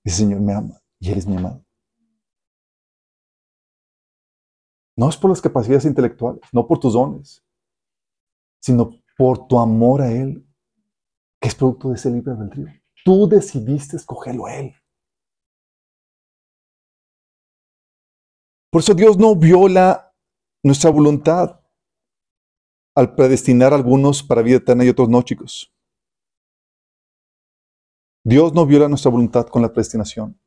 Dice, Señor me ama y Él es mi amado. No es por las capacidades intelectuales, no por tus dones, sino por tu amor a Él, que es producto de ese libre albedrío. Tú decidiste escogerlo a Él. Por eso Dios no viola nuestra voluntad al predestinar a algunos para vida eterna y otros no, chicos. Dios no viola nuestra voluntad con la predestinación.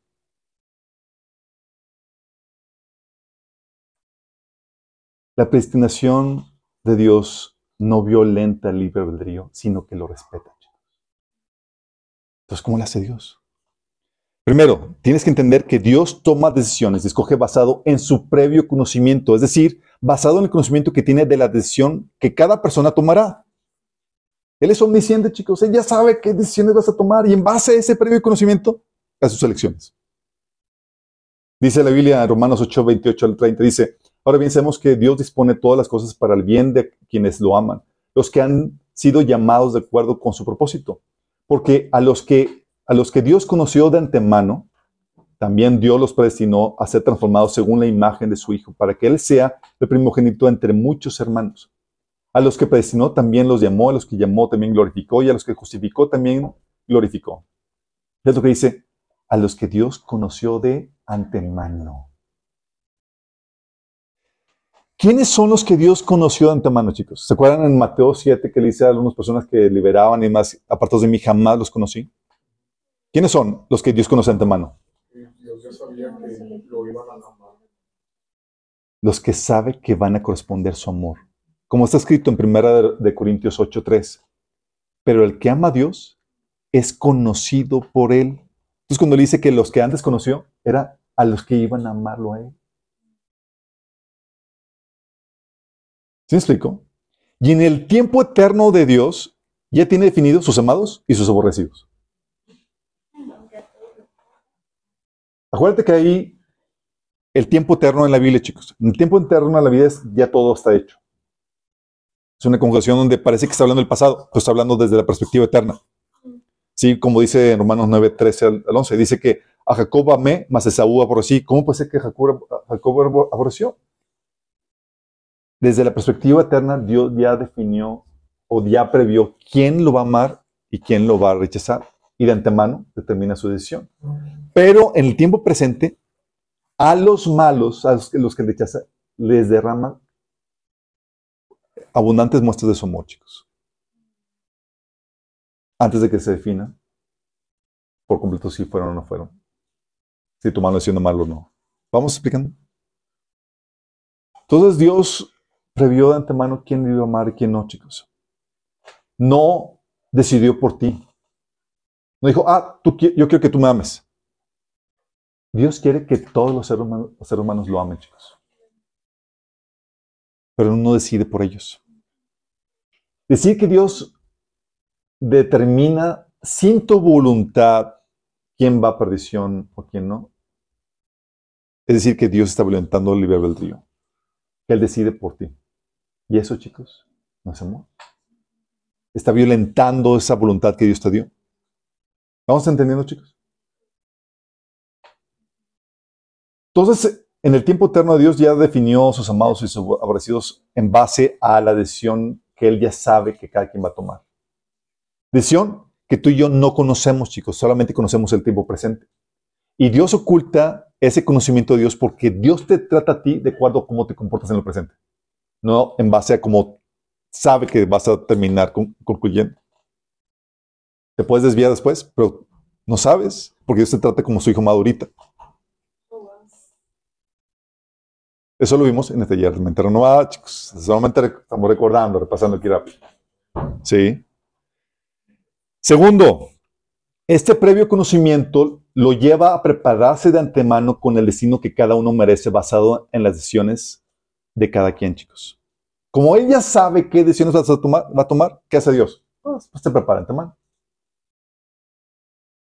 La predestinación de Dios no violenta el libre albedrío, sino que lo respeta. Entonces, ¿cómo lo hace Dios? Primero, tienes que entender que Dios toma decisiones, escoge basado en su previo conocimiento, es decir, basado en el conocimiento que tiene de la decisión que cada persona tomará. Él es omnisciente, chicos, él ya sabe qué decisiones vas a tomar y en base a ese previo conocimiento, a sus elecciones. Dice la Biblia en Romanos 8, 28 al 30, dice, ahora bien sabemos que Dios dispone todas las cosas para el bien de quienes lo aman, los que han sido llamados de acuerdo con su propósito. Porque a los que, a los que Dios conoció de antemano, también Dios los predestinó a ser transformados según la imagen de su Hijo, para que Él sea el primogénito entre muchos hermanos. A los que predestinó también los llamó, a los que llamó también glorificó, y a los que justificó también glorificó. Es lo que dice, a los que Dios conoció de antemano. ¿Quiénes son los que Dios conoció de antemano, chicos? ¿Se acuerdan en Mateo 7 que le dice a algunas personas que liberaban y más, apartados de mí, jamás los conocí? ¿Quiénes son los que Dios conoce de antemano? Dios ya sabía que lo iban a amar. Los que sabe que van a corresponder su amor. Como está escrito en 1 de Corintios 8:3. Pero el que ama a Dios es conocido por él. Entonces cuando le dice que los que antes conoció, era a los que iban a amarlo a él. ¿Sí me explico? Y en el tiempo eterno de Dios, ya tiene definidos sus amados y sus aborrecidos. Acuérdate que ahí el tiempo eterno en la Biblia, chicos. En el tiempo eterno en la vida es ya todo está hecho. Es una conjugación donde parece que está hablando del pasado, pero está hablando desde la perspectiva eterna. Sí, como dice en Romanos 9, 13 al 11, dice que a Jacob amé, mas Esaú aborrecí. ¿Cómo puede ser que Jacob, Jacob aborreció? Desde la perspectiva eterna, Dios ya definió o ya previó quién lo va a amar y quién lo va a rechazar. Y de antemano determina su decisión. Pero en el tiempo presente, a los malos, a los que, los que rechazan, les derrama abundantes muestras de su amor, chicos. Antes de que se defina por completo si fueron o no fueron. Si tu mano es siendo malo o no. Vamos explicando. Entonces Dios previó de antemano quién iba a amar y quién no, chicos. No decidió por ti. No dijo, ah, tú, yo quiero que tú me ames. Dios quiere que todos los seres humanos, lo amen, chicos. Pero uno decide por ellos. Decir que Dios determina sin tu voluntad quién va a perdición o quién no. Es decir, que Dios está violentando el libre albedrío. Él decide por ti. Y eso, chicos, no es amor. Está violentando esa voluntad que Dios te dio. ¿Vamos entendiendo, chicos? Entonces, en el tiempo eterno Dios ya definió sus amados y sus aborrecidos en base a la decisión que Él ya sabe que cada quien va a tomar. Decisión que tú y yo no conocemos, chicos, solamente conocemos el tiempo presente. Y Dios oculta ese conocimiento de Dios porque Dios te trata a ti de acuerdo a cómo te comportas en el presente, no en base a cómo sabe que vas a terminar concluyendo. Te puedes desviar después, pero no sabes, porque Dios te trata como su hijo madurita. Eso lo vimos en el taller de mente renovada, chicos. Solamente estamos recordando, repasando aquí rápido. Sí. Segundo, este previo conocimiento lo lleva a prepararse de antemano con el destino que cada uno merece basado en las decisiones de cada quien, chicos. Como ella sabe qué decisiones va a tomar, ¿qué hace Dios? Pues, pues, se prepara de antemano.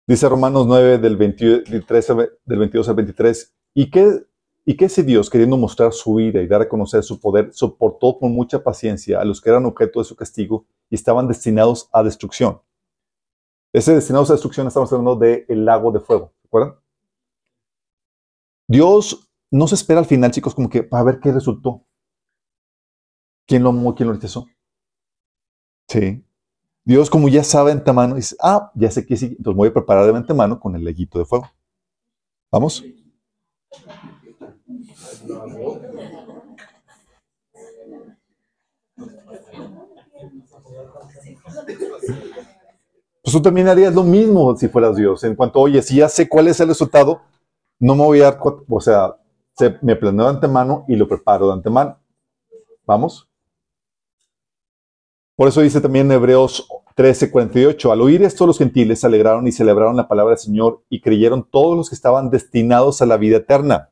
Dice Romanos 9 del, 23, del 22 al 23, ¿y qué y que ese Dios, queriendo mostrar su ira y dar a conocer su poder, soportó con mucha paciencia a los que eran objeto de su castigo y estaban destinados a destrucción. Ese destinados a destrucción estamos hablando del lago de fuego, ¿se acuerdan? Dios no se espera al final, chicos, como que para ver qué resultó. ¿Quién lo amó, quién lo rechazó? Sí. Dios, como ya sabe de antemano, dice, ah, ya sé que sí, entonces voy a preparar de antemano con el leguito de fuego. ¿Vamos? Pues tú también harías lo mismo si fueras Dios. En cuanto, oye, si ya sé cuál es el resultado, no me voy a dar, o sea, me planeo de antemano y lo preparo de antemano. ¿Vamos? Por eso dice también Hebreos 13:48, al oír esto los gentiles se alegraron y celebraron la palabra del Señor y creyeron todos los que estaban destinados a la vida eterna.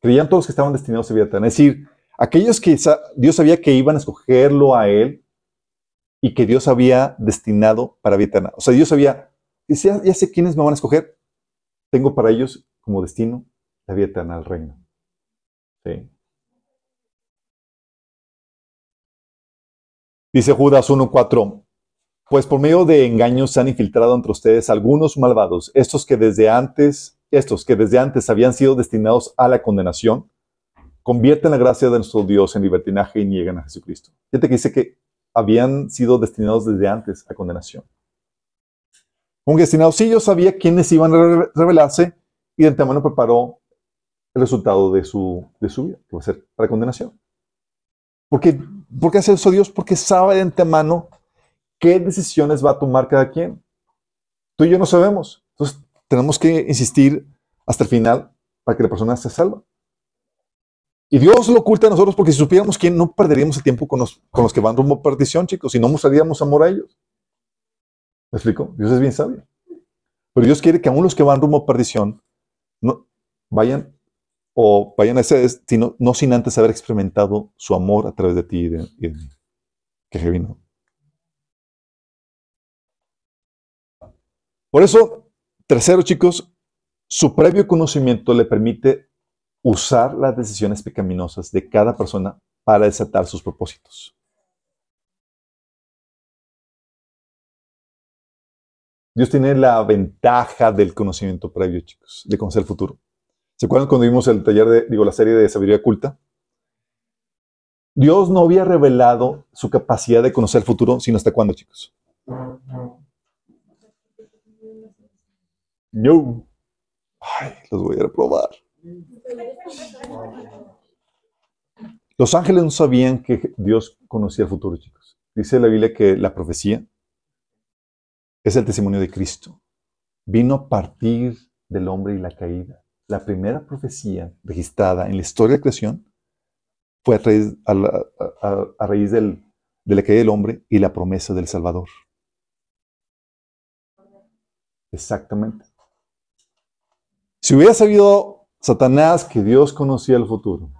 Creían todos que estaban destinados a vida eterna. Es decir, aquellos que Dios sabía que iban a escogerlo a Él y que Dios había destinado para vida eterna. O sea, Dios sabía, ya sé quiénes me van a escoger, tengo para ellos como destino la vida eterna al reino. ¿Sí? Dice Judas 1.4, pues por medio de engaños se han infiltrado entre ustedes algunos malvados, estos que desde antes, estos que desde antes habían sido destinados a la condenación, convierten la gracia de nuestro Dios en libertinaje y niegan a Jesucristo. Fíjate que dice que habían sido destinados desde antes a condenación. Un destinado, sí, yo sabía quiénes iban a revelarse y de antemano preparó el resultado de su, de su vida, que va a ser para condenación. ¿Por qué, ¿Por qué hace eso Dios? Porque sabe de antemano qué decisiones va a tomar cada quien. Tú y yo no sabemos. Entonces, tenemos que insistir hasta el final para que la persona se salva. Y Dios lo oculta a nosotros porque si supiéramos quién, no perderíamos el tiempo con los, con los que van rumbo a perdición, chicos, y no mostraríamos amor a ellos. ¿Me explico? Dios es bien sabio. Pero Dios quiere que aún los que van rumbo a perdición no vayan o vayan a ese destino, no sin antes haber experimentado su amor a través de ti y de, mí. Que vino. Por eso, tercero, chicos, su previo conocimiento le permite usar las decisiones pecaminosas de cada persona para desatar sus propósitos. Dios tiene la ventaja del conocimiento previo, chicos, de conocer el futuro. ¿Se acuerdan cuando vimos el taller de, digo, la serie de sabiduría oculta? Dios no había revelado su capacidad de conocer el futuro, sino hasta cuándo, chicos. No. Ay, los voy a reprobar. Los ángeles no sabían que Dios conocía el futuro, chicos. Dice la Biblia que la profecía es el testimonio de Cristo. Vino a partir del hombre y la caída la primera profecía registrada en la historia de la creación fue a raíz, de la caída del hombre y la promesa del Salvador. Exactamente. Si hubiera sabido Satanás que Dios conocía el futuro,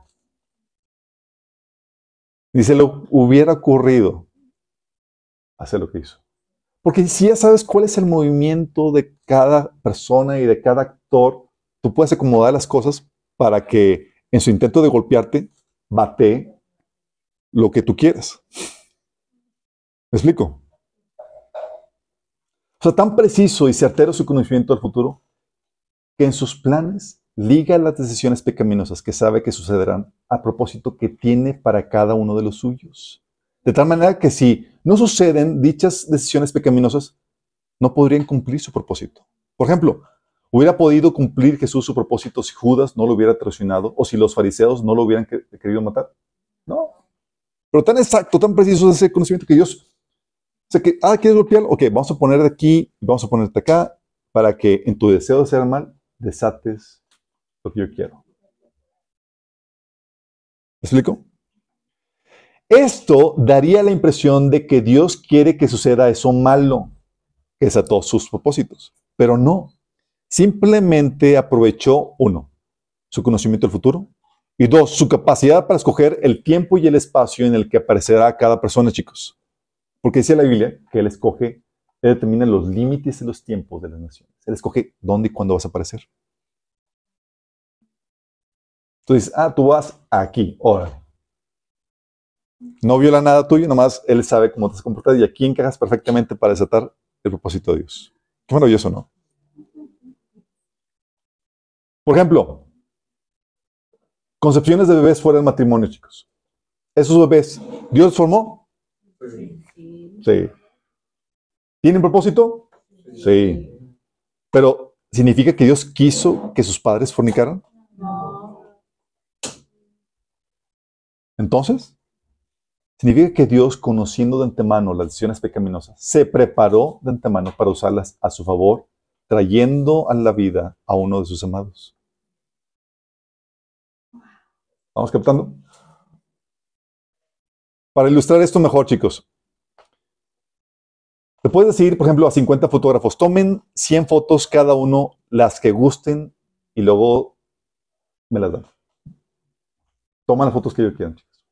dice, lo hubiera ocurrido hacer lo que hizo. Porque si ya sabes cuál es el movimiento de cada persona y de cada actor, tú puedes acomodar las cosas para que en su intento de golpearte, bate lo que tú quieras. ¿Me explico? O sea, tan preciso y certero su conocimiento del futuro que en sus planes liga las decisiones pecaminosas que sabe que sucederán a propósito que tiene para cada uno de los suyos. De tal manera que si no suceden dichas decisiones pecaminosas, no podrían cumplir su propósito. Por ejemplo, ¿Hubiera podido cumplir Jesús su propósito si Judas no lo hubiera traicionado o si los fariseos no lo hubieran querido matar? No. Pero tan exacto, tan preciso es ese conocimiento que Dios... O sea que, ah, ¿quieres golpearlo? Ok, vamos a poner de aquí, vamos a ponerte acá, para que en tu deseo de hacer mal, desates lo que yo quiero. ¿Me explico? Esto daría la impresión de que Dios quiere que suceda eso malo, que desató sus propósitos, pero no. Simplemente aprovechó, uno, su conocimiento del futuro, y dos, su capacidad para escoger el tiempo y el espacio en el que aparecerá cada persona, chicos. Porque dice la Biblia que Él escoge, Él determina los límites y los tiempos de las naciones. Él escoge dónde y cuándo vas a aparecer. Entonces, ah, tú vas aquí, ahora. No viola nada tuyo, nomás Él sabe cómo te has comportado y aquí encajas perfectamente para desatar el propósito de Dios. Qué maravilloso, ¿no? Por ejemplo, concepciones de bebés fuera del matrimonio, chicos. Esos bebés, ¿Dios formó? Sí. ¿Tienen propósito? Sí. Pero, ¿significa que Dios quiso que sus padres fornicaran? Entonces, significa que Dios, conociendo de antemano las decisiones pecaminosas, se preparó de antemano para usarlas a su favor, trayendo a la vida a uno de sus amados. ¿Vamos captando? Para ilustrar esto mejor, chicos. Te puedes decir, por ejemplo, a 50 fotógrafos, tomen 100 fotos cada uno, las que gusten, y luego me las dan. Toman las fotos que ellos quieran, chicos.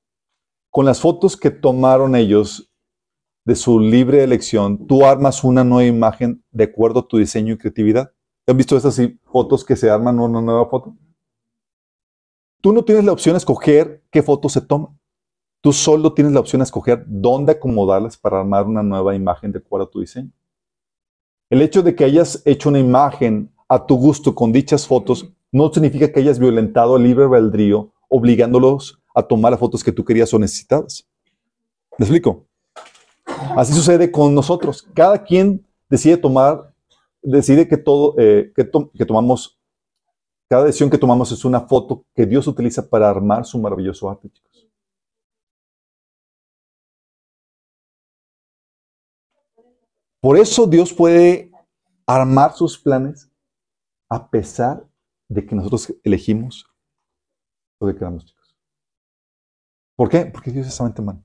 Con las fotos que tomaron ellos de su libre elección, tú armas una nueva imagen de acuerdo a tu diseño y creatividad. ¿Han visto esas así fotos que se arman una nueva foto? Tú no tienes la opción de escoger qué fotos se toman. Tú solo tienes la opción de escoger dónde acomodarlas para armar una nueva imagen de acuerdo a tu diseño. El hecho de que hayas hecho una imagen a tu gusto con dichas fotos no significa que hayas violentado el libre albedrío obligándolos a tomar las fotos que tú querías o necesitabas. ¿Me explico? Así sucede con nosotros. Cada quien decide tomar, decide que todo, eh, que, que tomamos, cada decisión que tomamos es una foto que Dios utiliza para armar su maravilloso arte, chicos. Por eso Dios puede armar sus planes a pesar de que nosotros elegimos lo que queramos, chicos. ¿Por qué? Porque Dios es solamente mano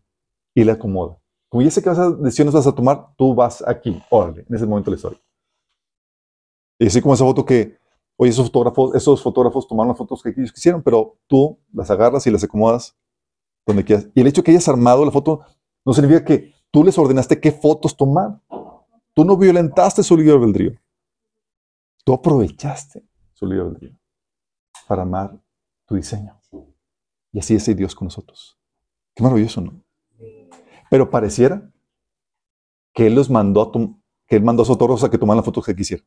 y le acomoda. Como ya sé que a, decisiones vas a tomar, tú vas aquí, órale, en ese momento de la. Y así como esa foto que, oye, esos fotógrafos, esos fotógrafos tomaron las fotos que ellos quisieron, pero tú las agarras y las acomodas donde quieras. Y el hecho de que hayas armado la foto no significa que tú les ordenaste qué fotos tomar. Tú no violentaste su libre albedrío. Tú aprovechaste su libre albedrío para amar tu diseño. Y así es Dios con nosotros. Qué maravilloso, ¿no? Pero pareciera que Él los mandó a que Él mandó a sus a que tomaran las fotos que quisiera.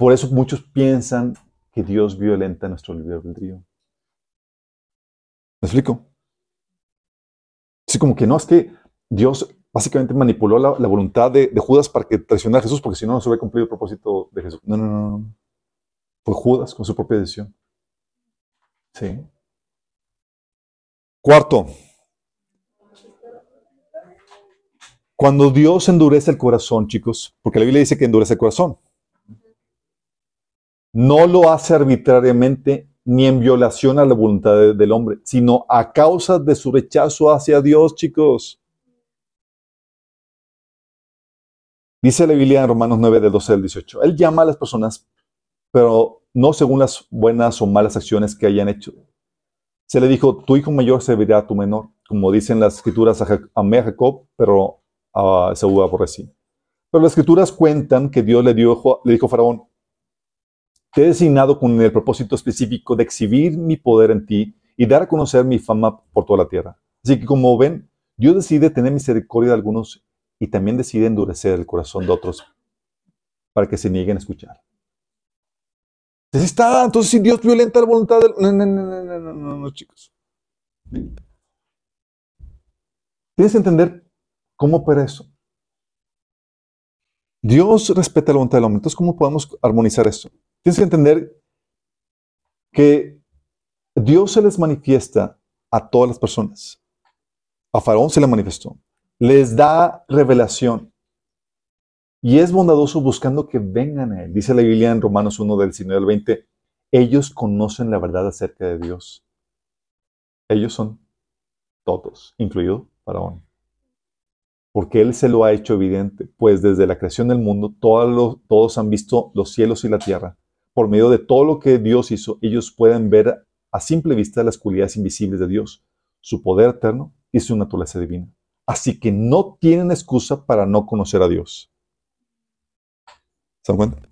Por eso muchos piensan que Dios violenta nuestro libre albedrío. ¿Me explico? Así como que no, es que Dios básicamente manipuló la, voluntad de, Judas para que traicionara a Jesús, porque si no, no se hubiera cumplido el propósito de Jesús. No, no, no, no. Fue Judas con su propia decisión. Sí. Cuarto, Cuando Dios endurece el corazón, chicos, porque la Biblia dice que endurece el corazón, no lo hace arbitrariamente ni en violación a la voluntad del hombre, sino a causa de su rechazo hacia Dios, chicos. Dice la Biblia en Romanos 9, del 12 al 18. Él llama a las personas, pero no según las buenas o malas acciones que hayan hecho. Se le dijo, tu hijo mayor servirá a tu menor, como dicen las escrituras, a, a Jacob, pero a Saúl aborrecí. Pero las escrituras cuentan que Dios le, dio, le dijo a Faraón, te he designado con el propósito específico de exhibir mi poder en ti y dar a conocer mi fama por toda la tierra. Así que como ven, Dios decide tener misericordia de algunos y también decide endurecer el corazón de otros para que se nieguen a escuchar. Entonces está, entonces si Dios violenta la voluntad del... No, no, no, no, no, no, no, chicos. Tienes que entender ¿Cómo opera eso? Dios respeta la voluntad del hombre. Entonces, ¿cómo podemos armonizar eso? Tienes que entender que Dios se les manifiesta a todas las personas. A Faraón se le manifestó. Les da revelación. Y es bondadoso buscando que vengan a Él. Dice la Biblia en Romanos 1 del 19 al 20. Ellos conocen la verdad acerca de Dios. Ellos son todos, incluido Faraón porque Él se lo ha hecho evidente, pues desde la creación del mundo todos, han visto los cielos y la tierra. Por medio de todo lo que Dios hizo, ellos pueden ver a simple vista las cualidades invisibles de Dios, su poder eterno y su naturaleza divina. Así que no tienen excusa para no conocer a Dios. ¿Se dan cuenta?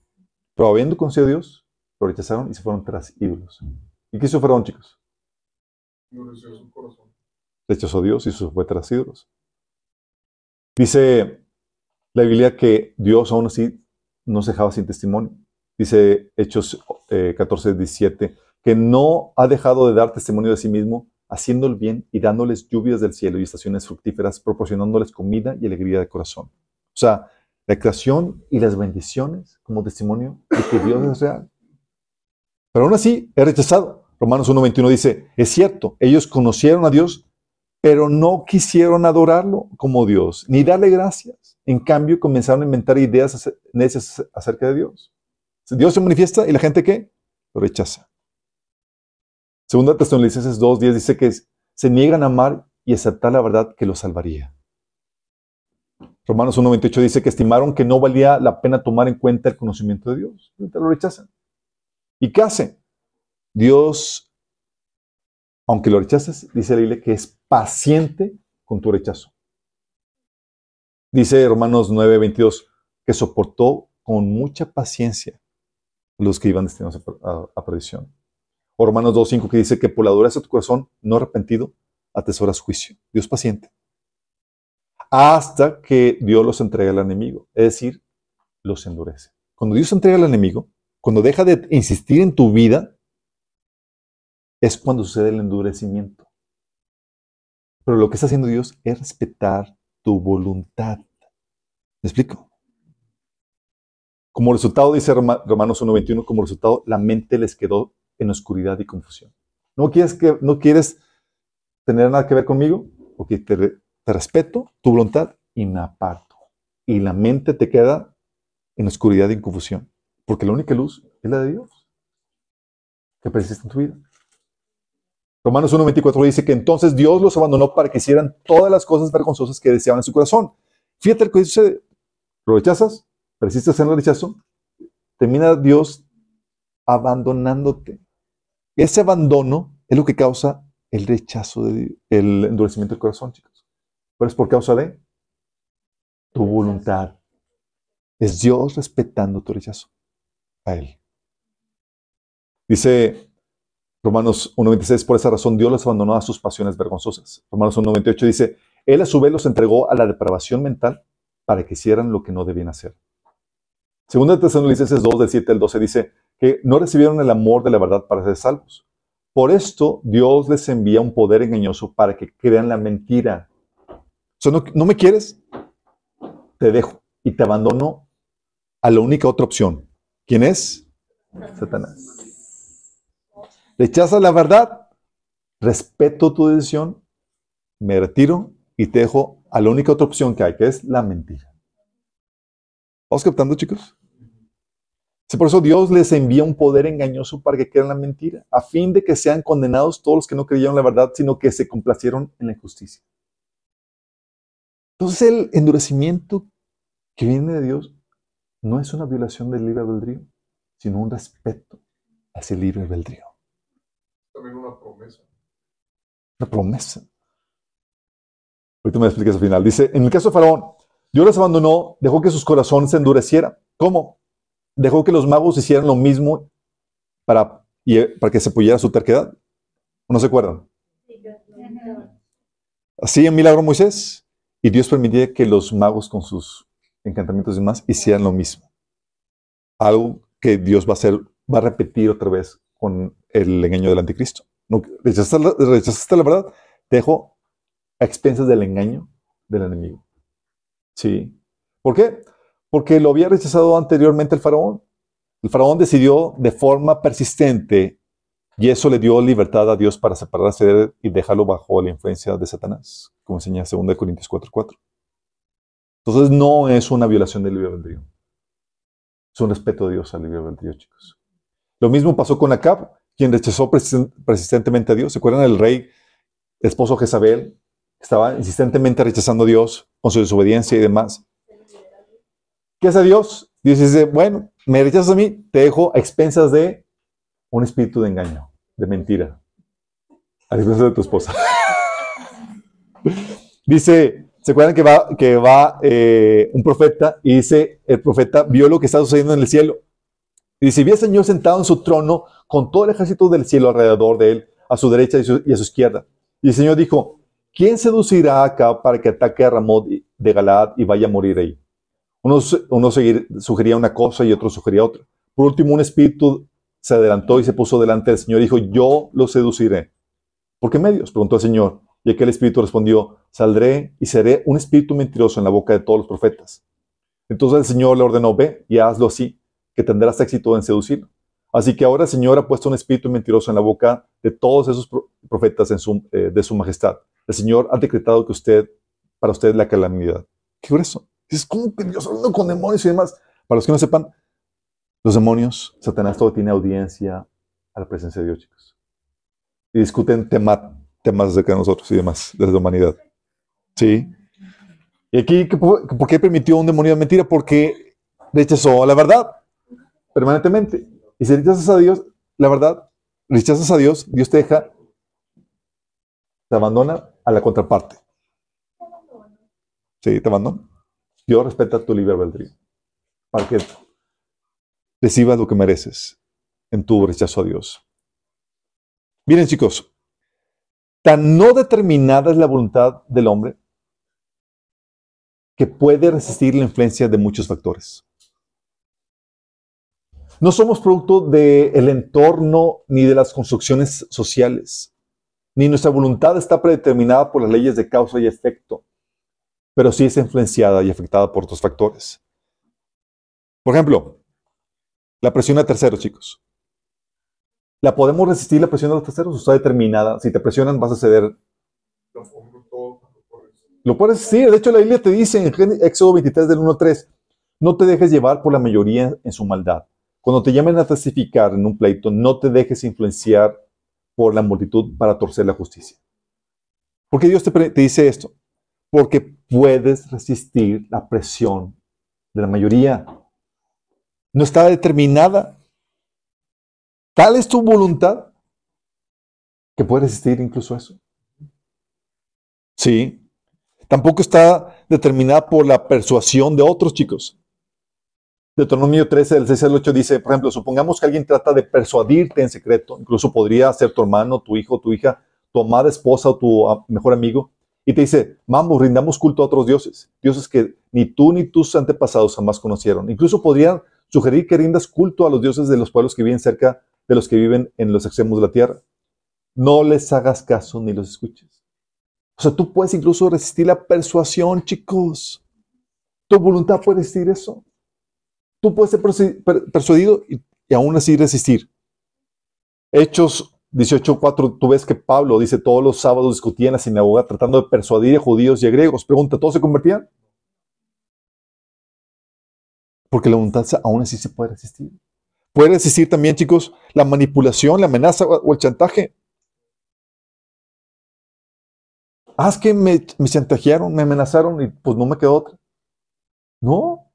Pero habiendo conocido a Dios, lo rechazaron y se fueron tras ídolos. ¿Y qué hizo Faraón, chicos? Rechazó a Dios y se fue tras ídolos. Dice la Biblia que Dios aún así no se dejaba sin testimonio. Dice Hechos 14, eh, 17, que no ha dejado de dar testimonio de sí mismo, haciendo el bien y dándoles lluvias del cielo y estaciones fructíferas, proporcionándoles comida y alegría de corazón. O sea, la creación y las bendiciones como testimonio de que Dios es real. Pero aún así es rechazado. Romanos 1.21 dice, es cierto, ellos conocieron a Dios, pero no quisieron adorarlo como Dios, ni darle gracias. En cambio, comenzaron a inventar ideas necias acerca de Dios. Dios se manifiesta y la gente ¿qué? Lo rechaza. Segunda Tesalonicenses 2.10 dice que se niegan a amar y aceptar la verdad que los salvaría. Romanos 1.28 dice que estimaron que no valía la pena tomar en cuenta el conocimiento de Dios. Lo rechazan. ¿Y qué hacen? Dios aunque lo rechaces, dice la que es paciente con tu rechazo. Dice Romanos 9, 22, que soportó con mucha paciencia los que iban destinados a, perdición. O Romanos 2.5 que dice que por la dureza de tu corazón no arrepentido atesoras juicio. Dios paciente. Hasta que Dios los entrega al enemigo. Es decir, los endurece. Cuando Dios entrega al enemigo, cuando deja de insistir en tu vida, es cuando sucede el endurecimiento. Pero lo que está haciendo Dios es respetar tu voluntad. ¿Me explico? Como resultado, dice Roma- Romanos 1.21, como resultado, la mente les quedó en oscuridad y confusión. ¿No quieres, que, no quieres tener nada que ver conmigo? Ok, te, re- te respeto tu voluntad y me aparto. Y la mente te queda en oscuridad y confusión. Porque la única luz es la de Dios que persiste en tu vida. Romanos 1.24 dice que entonces Dios los abandonó para que hicieran todas las cosas vergonzosas que deseaban en su corazón. Fíjate lo que sucede. Lo rechazas, persistes en el rechazo, termina Dios abandonándote. Ese abandono es lo que causa el rechazo, de, el endurecimiento del corazón, chicos. Pero es por causa de tu voluntad. Es Dios respetando tu rechazo a Él. Dice Romanos 1.26, por esa razón Dios los abandonó a sus pasiones vergonzosas. Romanos 1.28 dice, Él a su vez los entregó a la depravación mental para que hicieran lo que no debían hacer. Segunda de Tesalonicenses 2, del 7 al 12 dice que no recibieron el amor de la verdad para ser salvos. Por esto Dios les envía un poder engañoso para que crean la mentira. O sea, ¿no, no me quieres? Te dejo y te abandono a la única otra opción. ¿Quién es? Satanás. Rechazas la verdad, respeto tu decisión, me retiro y te dejo a la única otra opción que hay, que es la mentira. ¿Vamos captando, chicos? Por eso Dios les envía un poder engañoso para que crean la mentira, a fin de que sean condenados todos los que no creyeron la verdad, sino que se complacieron en la injusticia. Entonces el endurecimiento que viene de Dios no es una violación del libre albedrío, sino un respeto a ese libre albedrío. También una promesa. Una promesa. Ahorita me explicas al final. Dice, en el caso de Faraón, Dios los abandonó, dejó que sus corazones se endurecieran. ¿Cómo? Dejó que los magos hicieran lo mismo para, eh, para que se apoyara su terquedad. ¿O no se acuerdan? Así en milagro Moisés. Y Dios permitía que los magos con sus encantamientos y demás hicieran lo mismo. Algo que Dios va a hacer, va a repetir otra vez con el engaño del anticristo. No, rechazaste, la, rechazaste la verdad, te dejo a expensas del engaño del enemigo. Sí. ¿Por qué? Porque lo había rechazado anteriormente el faraón. El faraón decidió de forma persistente y eso le dio libertad a Dios para separarse de él y dejarlo bajo la influencia de Satanás, como enseña 2 Corintios 4:4. Entonces no es una violación del libre albedrío. Es un respeto de Dios al libre albedrío, chicos. Lo mismo pasó con Acab, quien rechazó persisten- persistentemente a Dios. ¿Se acuerdan del rey, esposo Jezabel, estaba insistentemente rechazando a Dios con su desobediencia y demás? ¿Qué hace Dios? Dios dice, bueno, me rechazas a mí, te dejo a expensas de un espíritu de engaño, de mentira. A expensas de tu esposa. dice, ¿se acuerdan que va, que va eh, un profeta y dice, el profeta vio lo que está sucediendo en el cielo? Y dice, vi al Señor sentado en su trono con todo el ejército del cielo alrededor de él, a su derecha y, y a su izquierda. Y el Señor dijo, ¿quién seducirá acá para que ataque a Ramón de Galaad y vaya a morir ahí? Uno, sugería una cosa y otro sugería otra. Por último, un espíritu se adelantó y se puso delante del Señor y dijo, yo lo seduciré. ¿Por qué medios? Preguntó el Señor. Y aquel espíritu respondió, saldré y seré un espíritu mentiroso en la boca de todos los profetas. Entonces el Señor le ordenó, ve y hazlo así, que tendrás éxito en seducirlo. Así que ahora el Señor ha puesto un espíritu mentiroso en la boca de todos esos pro- profetas eh, de su majestad. El Señor ha decretado que usted, para usted la calamidad. ¿Qué grueso? Dices, ¿cómo que Dios hablando con demonios y demás? Para los que no sepan, los demonios, Satanás todo tiene audiencia a la presencia de Dios, chicos. Y discuten tema- temas acerca de nosotros y demás, de la humanidad. ¿Sí? Y aquí, ¿qué- ¿por qué permitió un demonio de mentira? Porque rechazó la verdad permanentemente. Y si rechazas a Dios, la verdad, rechazas a Dios, Dios te deja, te abandona a la contraparte. Sí, te abandona. Dios respeta tu libre albedrío. Para que recibas lo que mereces en tu rechazo a Dios. Miren chicos, tan no determinada es la voluntad del hombre que puede resistir la influencia de muchos factores. No somos producto del entorno ni de las construcciones sociales, ni nuestra voluntad está predeterminada por las leyes de causa y efecto, pero sí es influenciada y afectada por otros factores. Por ejemplo, la presión a terceros, chicos. ¿La podemos resistir la presión de los terceros? ¿O está determinada? Si te presionan, vas a ceder. Lo puedes resistir. De hecho, la Biblia te dice en Éxodo 23, del 1 al 3, no te dejes llevar por la mayoría en su maldad. Cuando te llamen a testificar en un pleito, no te dejes influenciar por la multitud para torcer la justicia. ¿Por qué Dios te, te dice esto? Porque puedes resistir la presión de la mayoría. No está determinada. Tal es tu voluntad que puedes resistir incluso eso. Sí. Tampoco está determinada por la persuasión de otros chicos. Deuteronomio 13, del 6 al 8 dice, por ejemplo, supongamos que alguien trata de persuadirte en secreto, incluso podría ser tu hermano, tu hijo, tu hija, tu amada esposa o tu ah, mejor amigo, y te dice, vamos, rindamos culto a otros dioses, dioses que ni tú ni tus antepasados jamás conocieron. Incluso podrían sugerir que rindas culto a los dioses de los pueblos que viven cerca de los que viven en los extremos de la tierra. No les hagas caso ni los escuches. O sea, tú puedes incluso resistir la persuasión, chicos. Tu voluntad puede resistir eso. Tú puedes ser persuadido y, aún así resistir. Hechos 18.4, tú ves que Pablo dice todos los sábados discutía en la sinagoga tratando de persuadir a judíos y a griegos. Pregunta, ¿todos se convertían? Porque la voluntad aún así se puede resistir. Puede resistir también, chicos, la manipulación, la amenaza o el chantaje. Ah, es que me, me chantajearon, me amenazaron y pues no me quedó otra. No,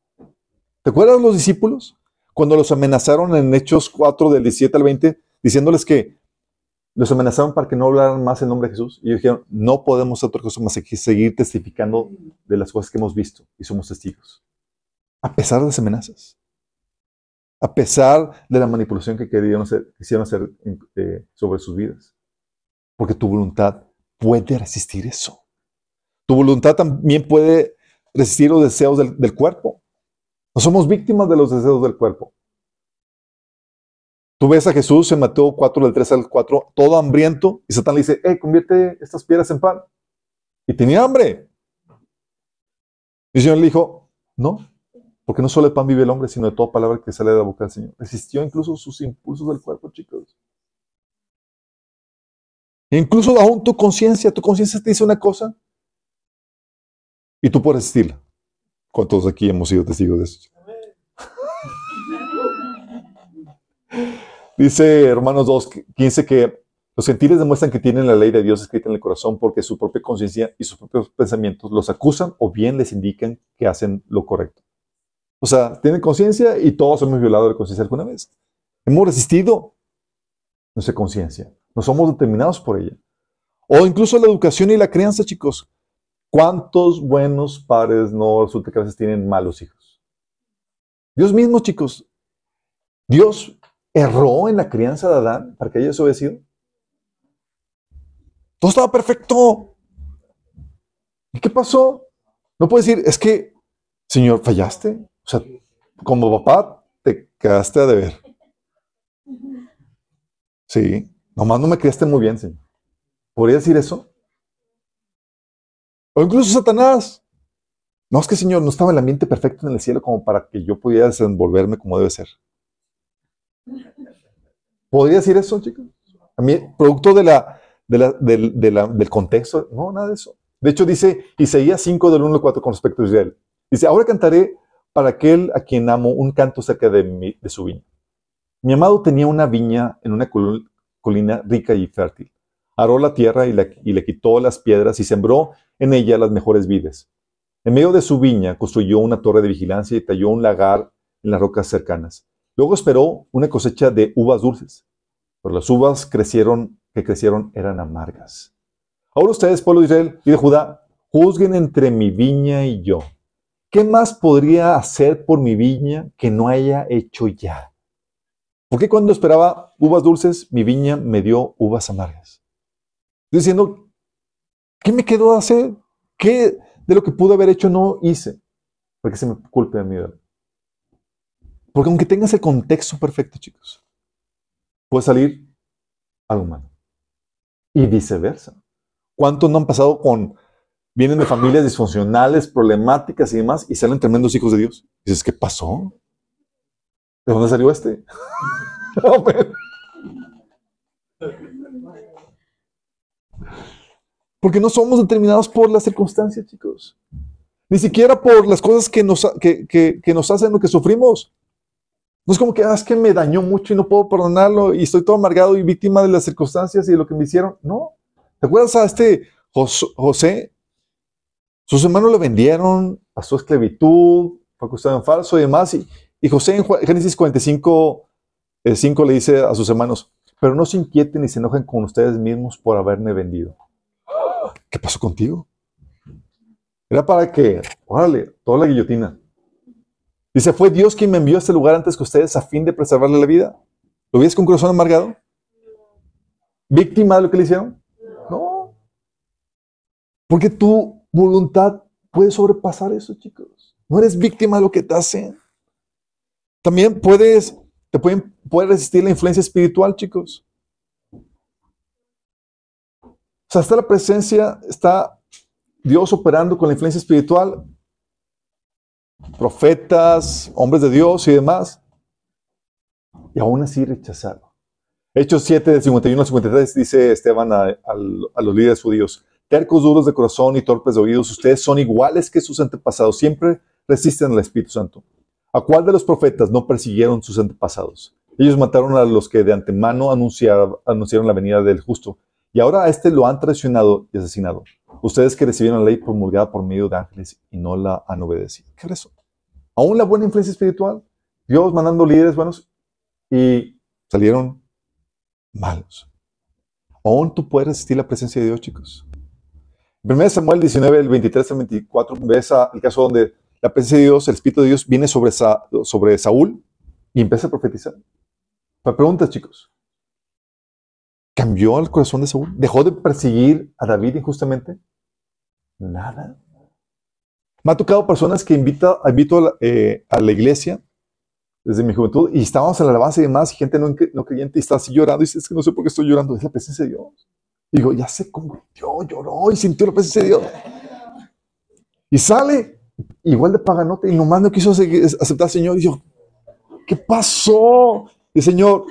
¿Te acuerdas los discípulos? Cuando los amenazaron en Hechos 4 del 17 al 20, diciéndoles que los amenazaron para que no hablaran más en nombre de Jesús. Y dijeron, no podemos hacer otra cosa más que seguir testificando de las cosas que hemos visto y somos testigos. A pesar de las amenazas. A pesar de la manipulación que querían hacer, quisieron hacer eh, sobre sus vidas. Porque tu voluntad puede resistir eso. Tu voluntad también puede resistir los deseos del cuerpo. No somos víctimas de los deseos del cuerpo. Tú ves a Jesús en Mateo 4, del 3 al 4, todo hambriento, y Satán le dice, hey, convierte estas piedras en pan. Y tenía hambre. Y el Señor le dijo, no, porque no solo de pan vive el hombre, sino de toda palabra que sale de la boca del Señor. Resistió incluso sus impulsos del cuerpo, chicos. Incluso aún tu conciencia, tu conciencia te dice una cosa y tú puedes resistirla. ¿Cuántos aquí hemos sido testigos de eso? Dice Hermanos 2, 15 que los gentiles demuestran que tienen la ley de Dios escrita en el corazón porque su propia conciencia y sus propios pensamientos los acusan o bien les indican que hacen lo correcto. O sea, tienen conciencia y todos hemos violado la conciencia alguna vez. Hemos resistido nuestra conciencia. No somos determinados por ella. O incluso la educación y la crianza, chicos. ¿Cuántos buenos padres no resulta que a veces tienen malos hijos? Dios mismo, chicos. Dios erró en la crianza de Adán para que haya obedecido. Todo estaba perfecto. ¿Y qué pasó? No puedes decir, es que, Señor, fallaste. O sea, como papá, te quedaste a deber. Sí, nomás no me criaste muy bien, Señor. ¿Podría decir eso? O incluso Satanás. No es que, Señor, no estaba el ambiente perfecto en el cielo como para que yo pudiera desenvolverme como debe ser. ¿Podría decir eso, chicos? Producto de la, del contexto, no, nada de eso. De hecho, dice Isaías 5 del 1 al 4 con respecto a Israel. Dice, ahora cantaré para aquel a quien amo un canto cerca de, de su viña. Mi amado tenía una viña en una colina rica y fértil. Aró la tierra y, y le quitó las piedras y sembró en ella las mejores vides. En medio de su viña construyó una torre de vigilancia y talló un lagar en las rocas cercanas. Luego esperó una cosecha de uvas dulces, pero las uvas crecieron, que crecieron eran amargas. Ahora ustedes, pueblo de Israel y de Judá, juzguen entre mi viña y yo. ¿Qué más podría hacer por mi viña que no haya hecho ya? ¿Por qué cuando esperaba uvas dulces, mi viña me dio uvas amargas? Diciendo, ¿qué me quedó hacer? ¿Qué de lo que pude haber hecho no hice? Porque se me culpe a mí. ¿verdad? Porque aunque tengas el contexto perfecto, chicos, puede salir algo malo. Y viceversa. ¿Cuántos no han pasado con, vienen de familias disfuncionales, problemáticas y demás, y salen tremendos hijos de Dios? Y dices, ¿qué pasó? ¿De dónde salió este? Porque no somos determinados por las circunstancias, chicos. Ni siquiera por las cosas que nos, que, que- que nos hacen lo que sufrimos. No es como que, ah, es que me dañó mucho y no puedo perdonarlo y estoy todo amargado y víctima de las circunstancias y de lo que me hicieron. No. ¿Te acuerdas a este Jos- José? Sus hermanos lo vendieron a su esclavitud, fue acusado en falso y demás. Y, José en Génesis 45, eh, 5 le dice a sus hermanos, pero no se inquieten ni se enojen con ustedes mismos por haberme vendido. ¿Qué pasó contigo? Era para que, órale, toda la guillotina. Dice, fue Dios quien me envió a este lugar antes que ustedes a fin de preservarle la vida. ¿Lo ves con corazón amargado? ¿Víctima de lo que le hicieron? No. Porque tu voluntad puede sobrepasar eso, chicos. No eres víctima de lo que te hacen. También puedes, te pueden, puede resistir la influencia espiritual, chicos. O sea, está la presencia, está Dios operando con la influencia espiritual, profetas, hombres de Dios y demás, y aún así rechazarlo. Hechos 7, de 51 al 53, dice Esteban a, a los líderes judíos, tercos, duros de corazón y torpes de oídos, ustedes son iguales que sus antepasados, siempre resisten al Espíritu Santo. ¿A cuál de los profetas no persiguieron sus antepasados? Ellos mataron a los que de antemano anunciar- anunciaron la venida del justo, y ahora a este lo han traicionado y asesinado. Ustedes que recibieron la ley promulgada por medio de ángeles y no la han obedecido. ¿Qué es? Aún la buena influencia espiritual, Dios mandando líderes buenos y salieron malos. Aún tú puedes resistir la presencia de Dios, chicos. En 1 Samuel 19, el 23 al 24, ves el caso donde la presencia de Dios, el Espíritu de Dios, viene sobre, Sa- sobre Saúl y empieza a profetizar. Me preguntas, chicos. ¿Cambió el corazón de Saúl? ¿Dejó de perseguir a David injustamente? Nada. Me ha tocado personas que invita, invito a la, eh, iglesia desde mi juventud y estábamos en la alabanza y demás, y gente no, no creyente y está así llorando y dice, es que no sé por qué estoy llorando, es la presencia de Dios. Y digo, ya se convirtió, lloró y sintió la presencia de Dios. Y sale igual de paganote y nomás no quiso aceptar al Señor. Y yo, ¿qué pasó? Y el Señor,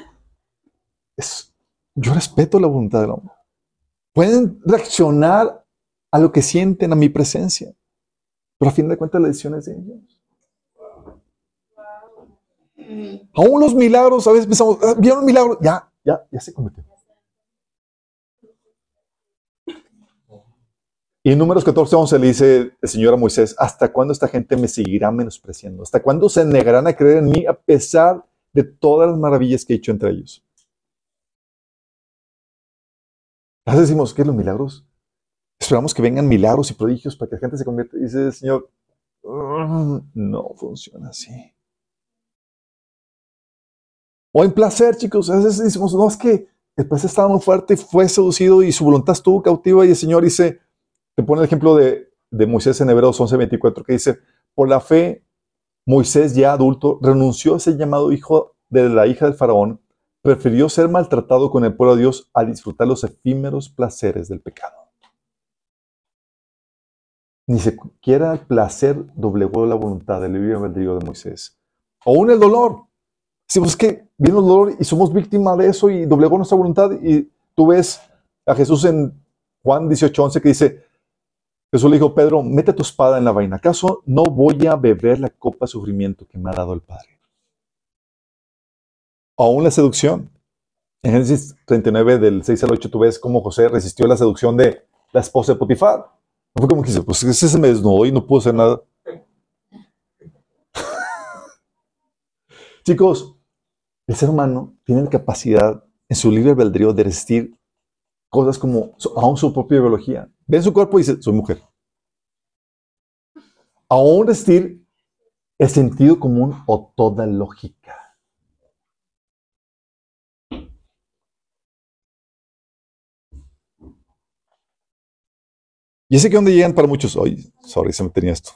es, yo respeto la voluntad del hombre. Pueden reaccionar a lo que sienten a mi presencia, pero a fin de cuentas la decisión es de ellos. Aún los milagros, a veces pensamos, "Ah, vieron un ya, ya, ya se convirtió. Y en números 14, 11 le dice el Señor a Moisés, ¿hasta cuándo esta gente me seguirá menospreciando? ¿Hasta cuándo se negarán a creer en mí a pesar de todas las maravillas que he hecho entre ellos? A veces decimos, ¿qué es los milagros? Esperamos que vengan milagros y prodigios para que la gente se convierta. Y dice Señor, "Mm, no funciona así. O en placer, chicos. A veces decimos, no, es que el placer estaba muy fuerte, fue seducido y su voluntad estuvo cautiva. Y el Señor dice, te pone el ejemplo de, de Moisés en Hebreos 11:24, que dice, por la fe, Moisés ya adulto renunció a ese llamado hijo de la hija del faraón, prefirió ser maltratado con el pueblo de Dios a disfrutar los efímeros placeres del pecado. Ni siquiera el placer doblegó la voluntad del libre albedrío de Moisés. Aún el dolor. Si pues es que vino el dolor y somos víctimas de eso y doblegó nuestra voluntad y tú ves a Jesús en Juan 18:11 que dice, Jesús le dijo, Pedro, mete tu espada en la vaina. ¿Acaso no voy a beber la copa de sufrimiento que me ha dado el Padre? Aún la seducción. En Génesis 39, del 6 al 8, tú ves cómo José resistió la seducción de la esposa de Potifar. No fue como que dice, pues ese se me desnudó y no pudo hacer nada. Chicos, el ser humano tiene la capacidad en su libre albedrío de resistir cosas como aún su propia biología. Ve su cuerpo y dice, soy mujer. Aún resistir el sentido común o toda lógica. Y ese que donde llegan para muchos, ay, sorry, se me tenía esto.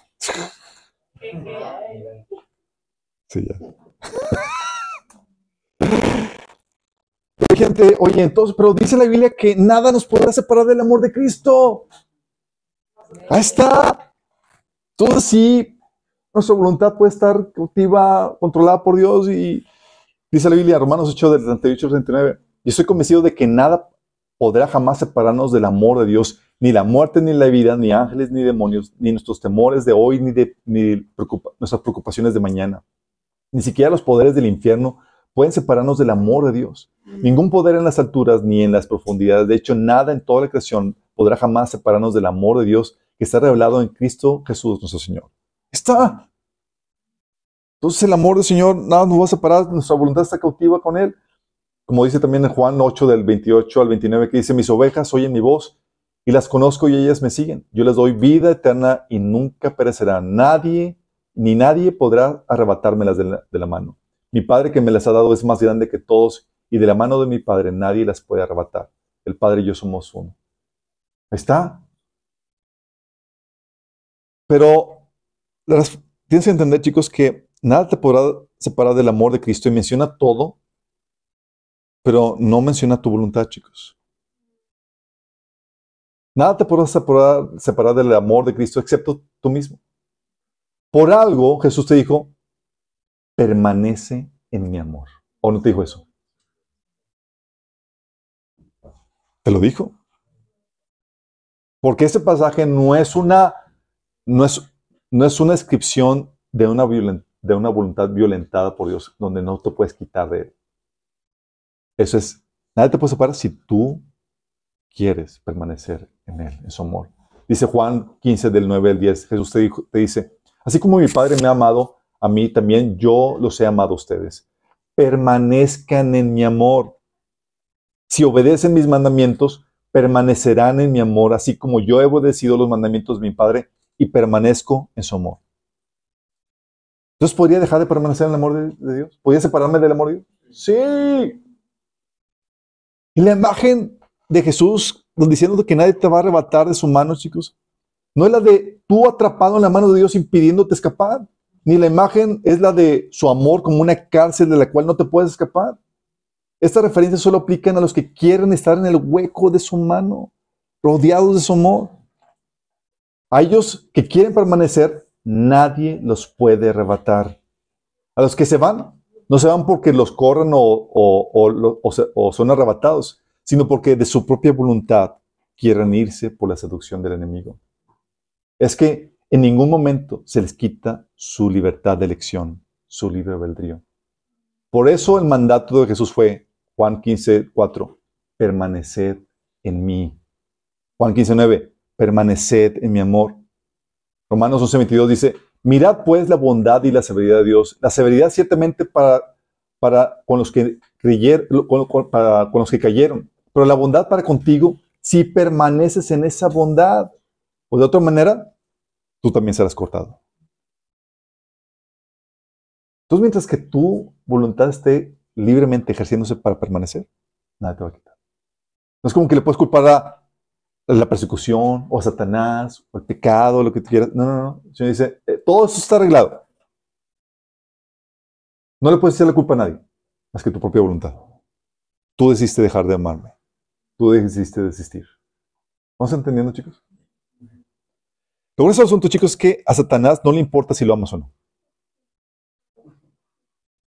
Sí, ya. Pero, gente, oye, entonces, pero dice la Biblia que nada nos podrá separar del amor de Cristo. Ahí está. Todo sí, nuestra voluntad puede estar cautiva, controlada por Dios y dice la Biblia, Romanos 8, del 38 al 39. Y estoy convencido de que nada podrá jamás separarnos del amor de Dios, ni la muerte, ni la vida, ni ángeles, ni demonios, ni nuestros temores de hoy, ni, de, ni preocupa- nuestras preocupaciones de mañana. Ni siquiera los poderes del infierno pueden separarnos del amor de Dios. Ningún poder en las alturas ni en las profundidades, de hecho, nada en toda la creación podrá jamás separarnos del amor de Dios que está revelado en Cristo Jesús nuestro Señor. Está. Entonces el amor del Señor nada nos va a separar, nuestra voluntad está cautiva con Él. Como dice también en Juan 8 del 28 al 29 que dice, mis ovejas oyen mi voz y las conozco y ellas me siguen. Yo les doy vida eterna y nunca perecerán. Nadie, ni nadie podrá arrebatármelas de la, mano. Mi Padre que me las ha dado es más grande que todos y de la mano de mi Padre nadie las puede arrebatar. El Padre y yo somos uno. Ahí está. Pero tienes que entender, chicos, que nada te podrá separar del amor de Cristo y menciona todo, pero no menciona tu voluntad, chicos. Nada te podrá separar, del amor de Cristo excepto tú mismo. Por algo Jesús te dijo, permanece en mi amor. ¿O no te dijo eso? ¿Te lo dijo? Porque ese pasaje no es una, no es, no es una descripción de una, de una voluntad violentada por Dios, donde no te puedes quitar de él. Eso es, nadie te puede separar si tú quieres permanecer en él, en su amor. Dice Juan 15 del 9 al 10, Jesús te, dice, así como mi Padre me ha amado, a mí también yo los he amado a ustedes. Permanezcan en mi amor. Si obedecen mis mandamientos, permanecerán en mi amor, así como yo he obedecido los mandamientos de mi Padre y permanezco en su amor. Entonces, ¿podría dejar de permanecer en el amor de Dios? ¿Podría separarme del amor de Dios? Sí. Y la imagen de Jesús diciendo que nadie te va a arrebatar de su mano, chicos, no es la de tú atrapado en la mano de Dios impidiéndote escapar, ni la imagen es la de su amor como una cárcel de la cual no te puedes escapar. Estas referencias solo aplican a los que quieren estar en el hueco de su mano, rodeados de su amor. A ellos que quieren permanecer, nadie los puede arrebatar. A los que se van, no se van porque los corren o son arrebatados, sino porque de su propia voluntad quieren irse por la seducción del enemigo. Es que en ningún momento se les quita su libertad de elección, su libre albedrío. Por eso el mandato de Jesús fue, Juan 15, 4, permaneced en mí. Juan 15, 9, permaneced en mi amor. Romanos 11, 22 dice, mirad pues la bondad y la severidad de Dios. La severidad ciertamente para, con los que para- con los que cayeron, pero la bondad para contigo si permaneces en esa bondad. O de otra manera, tú también serás cortado. Entonces, mientras que tu voluntad esté libremente ejerciéndose para permanecer, nada te va a quitar. No es como que le puedes culpar a la persecución o a Satanás o el pecado, lo que tú quieras. No, no, no. El Señor dice, eh, todo eso está arreglado. No le puedes echar la culpa a nadie, más que tu propia voluntad. Tú decidiste dejar de amarme. Tú decidiste desistir. ¿Vamos entendiendo, chicos? Lo del asunto, chicos, es que a Satanás no le importa si lo amas o no.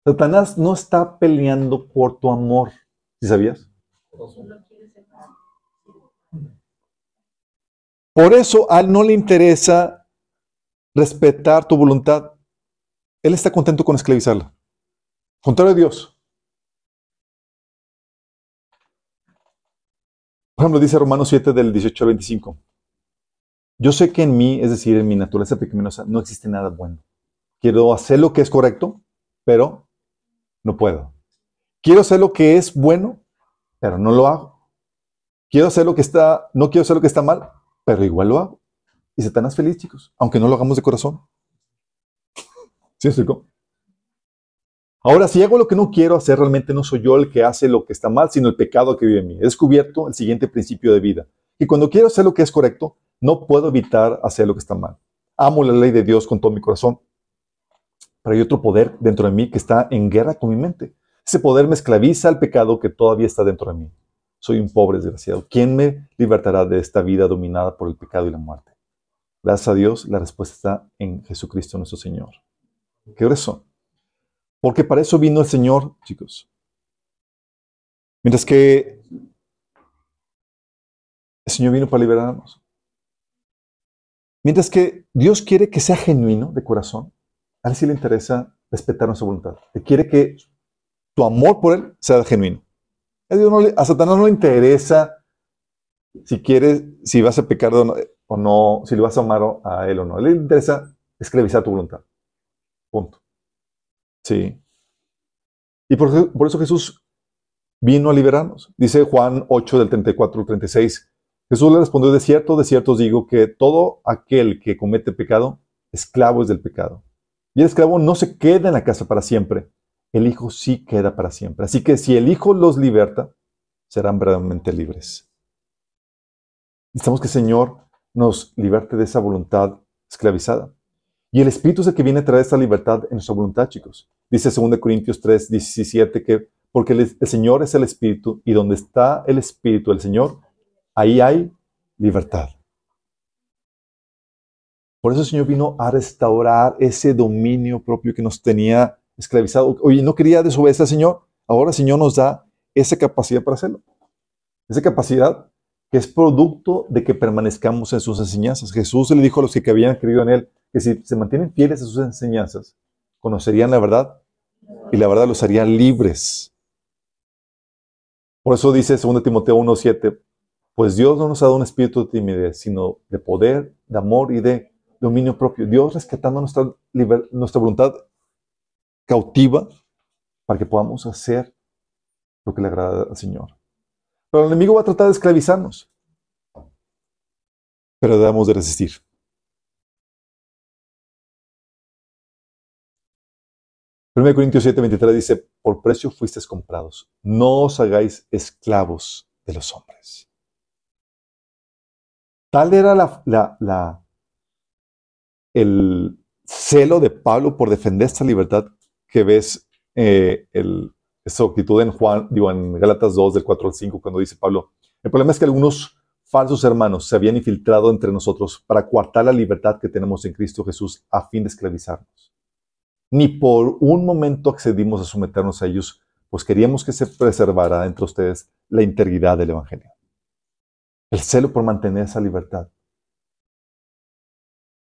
Satanás no está peleando por tu amor. ¿Sí sabías? Por eso a él no le interesa respetar tu voluntad. Él está contento con esclavizarla. Contrario a Dios. Por ejemplo, dice Romanos 7 del 18 al 25. Yo sé que en mí, es decir, en mi naturaleza pecaminosa, no existe nada bueno. Quiero hacer lo que es correcto, pero no puedo. Quiero hacer lo que es bueno, pero no lo hago. Quiero hacer lo que está, no quiero hacer lo que está mal, pero igual lo hago. Y Satanás feliz, chicos, aunque no lo hagamos de corazón. ¿Sí me explicó? Ahora, si hago lo que no quiero hacer, realmente no soy yo el que hace lo que está mal, sino el pecado que vive en mí. He descubierto el siguiente principio de vida. Y cuando quiero hacer lo que es correcto, no puedo evitar hacer lo que está mal. Amo la ley de Dios con todo mi corazón, pero hay otro poder dentro de mí que está en guerra con mi mente. Ese poder me esclaviza al pecado que todavía está dentro de mí. Soy un pobre desgraciado. ¿Quién me libertará de esta vida dominada por el pecado y la muerte? Gracias a Dios, la respuesta está en Jesucristo nuestro Señor. ¿Qué razón? Porque para eso vino el Señor, chicos. Mientras que el Señor vino para liberarnos. Mientras que Dios quiere que sea genuino de corazón, a él sí le interesa respetar nuestra voluntad. Te quiere que tu amor por Él sea genuino. A, Satanás no le interesa si quieres, si vas a pecar o no, si le vas a amar a Él o no. Él le interesa esclavizar tu voluntad. Punto. Sí. Y por, eso Jesús vino a liberarnos. Dice Juan 8 del 34 al 36. Jesús le respondió, de cierto, de cierto os digo que todo aquel que comete pecado, esclavo es del pecado. Y el esclavo no se queda en la casa para siempre, el Hijo sí queda para siempre. Así que si el Hijo los liberta, serán verdaderamente libres. Necesitamos que el Señor nos liberte de esa voluntad esclavizada. Y el Espíritu es el que viene a traer esta libertad en nuestra voluntad, chicos. Dice 2 Corintios 3, 17 que porque el, Señor es el Espíritu y donde está el Espíritu del Señor, ahí hay libertad. Por eso el Señor vino a restaurar ese dominio propio que nos tenía esclavizado. Oye, no quería desobedecer al Señor. Ahora el Señor nos da esa capacidad para hacerlo. Esa capacidad que es producto de que permanezcamos en sus enseñanzas. Jesús le dijo a los que habían creído en Él que si se mantienen fieles a sus enseñanzas, conocerían la verdad y la verdad los haría libres. Por eso dice 2 Timoteo 1.7, pues Dios no nos ha dado un espíritu de timidez, sino de poder, de amor y de dominio propio. Dios rescatando nuestra, nuestra voluntad cautiva para que podamos hacer lo que le agrada al Señor. Pero el enemigo va a tratar de esclavizarnos. Pero debemos de resistir. Primero Corintios 7, 23 dice, por precio fuisteis comprados. No os hagáis esclavos de los hombres. Tal era el celo de Pablo por defender esta libertad que ves eh, el, esa actitud en Juan, digo, en Gálatas 2, del 4 al 5, cuando dice Pablo, el problema es que algunos falsos hermanos se habían infiltrado entre nosotros para coartar la libertad que tenemos en Cristo Jesús a fin de esclavizarnos. Ni por un momento accedimos a someternos a ellos, pues queríamos que se preservara entre ustedes la integridad del Evangelio. El celo por mantener esa libertad.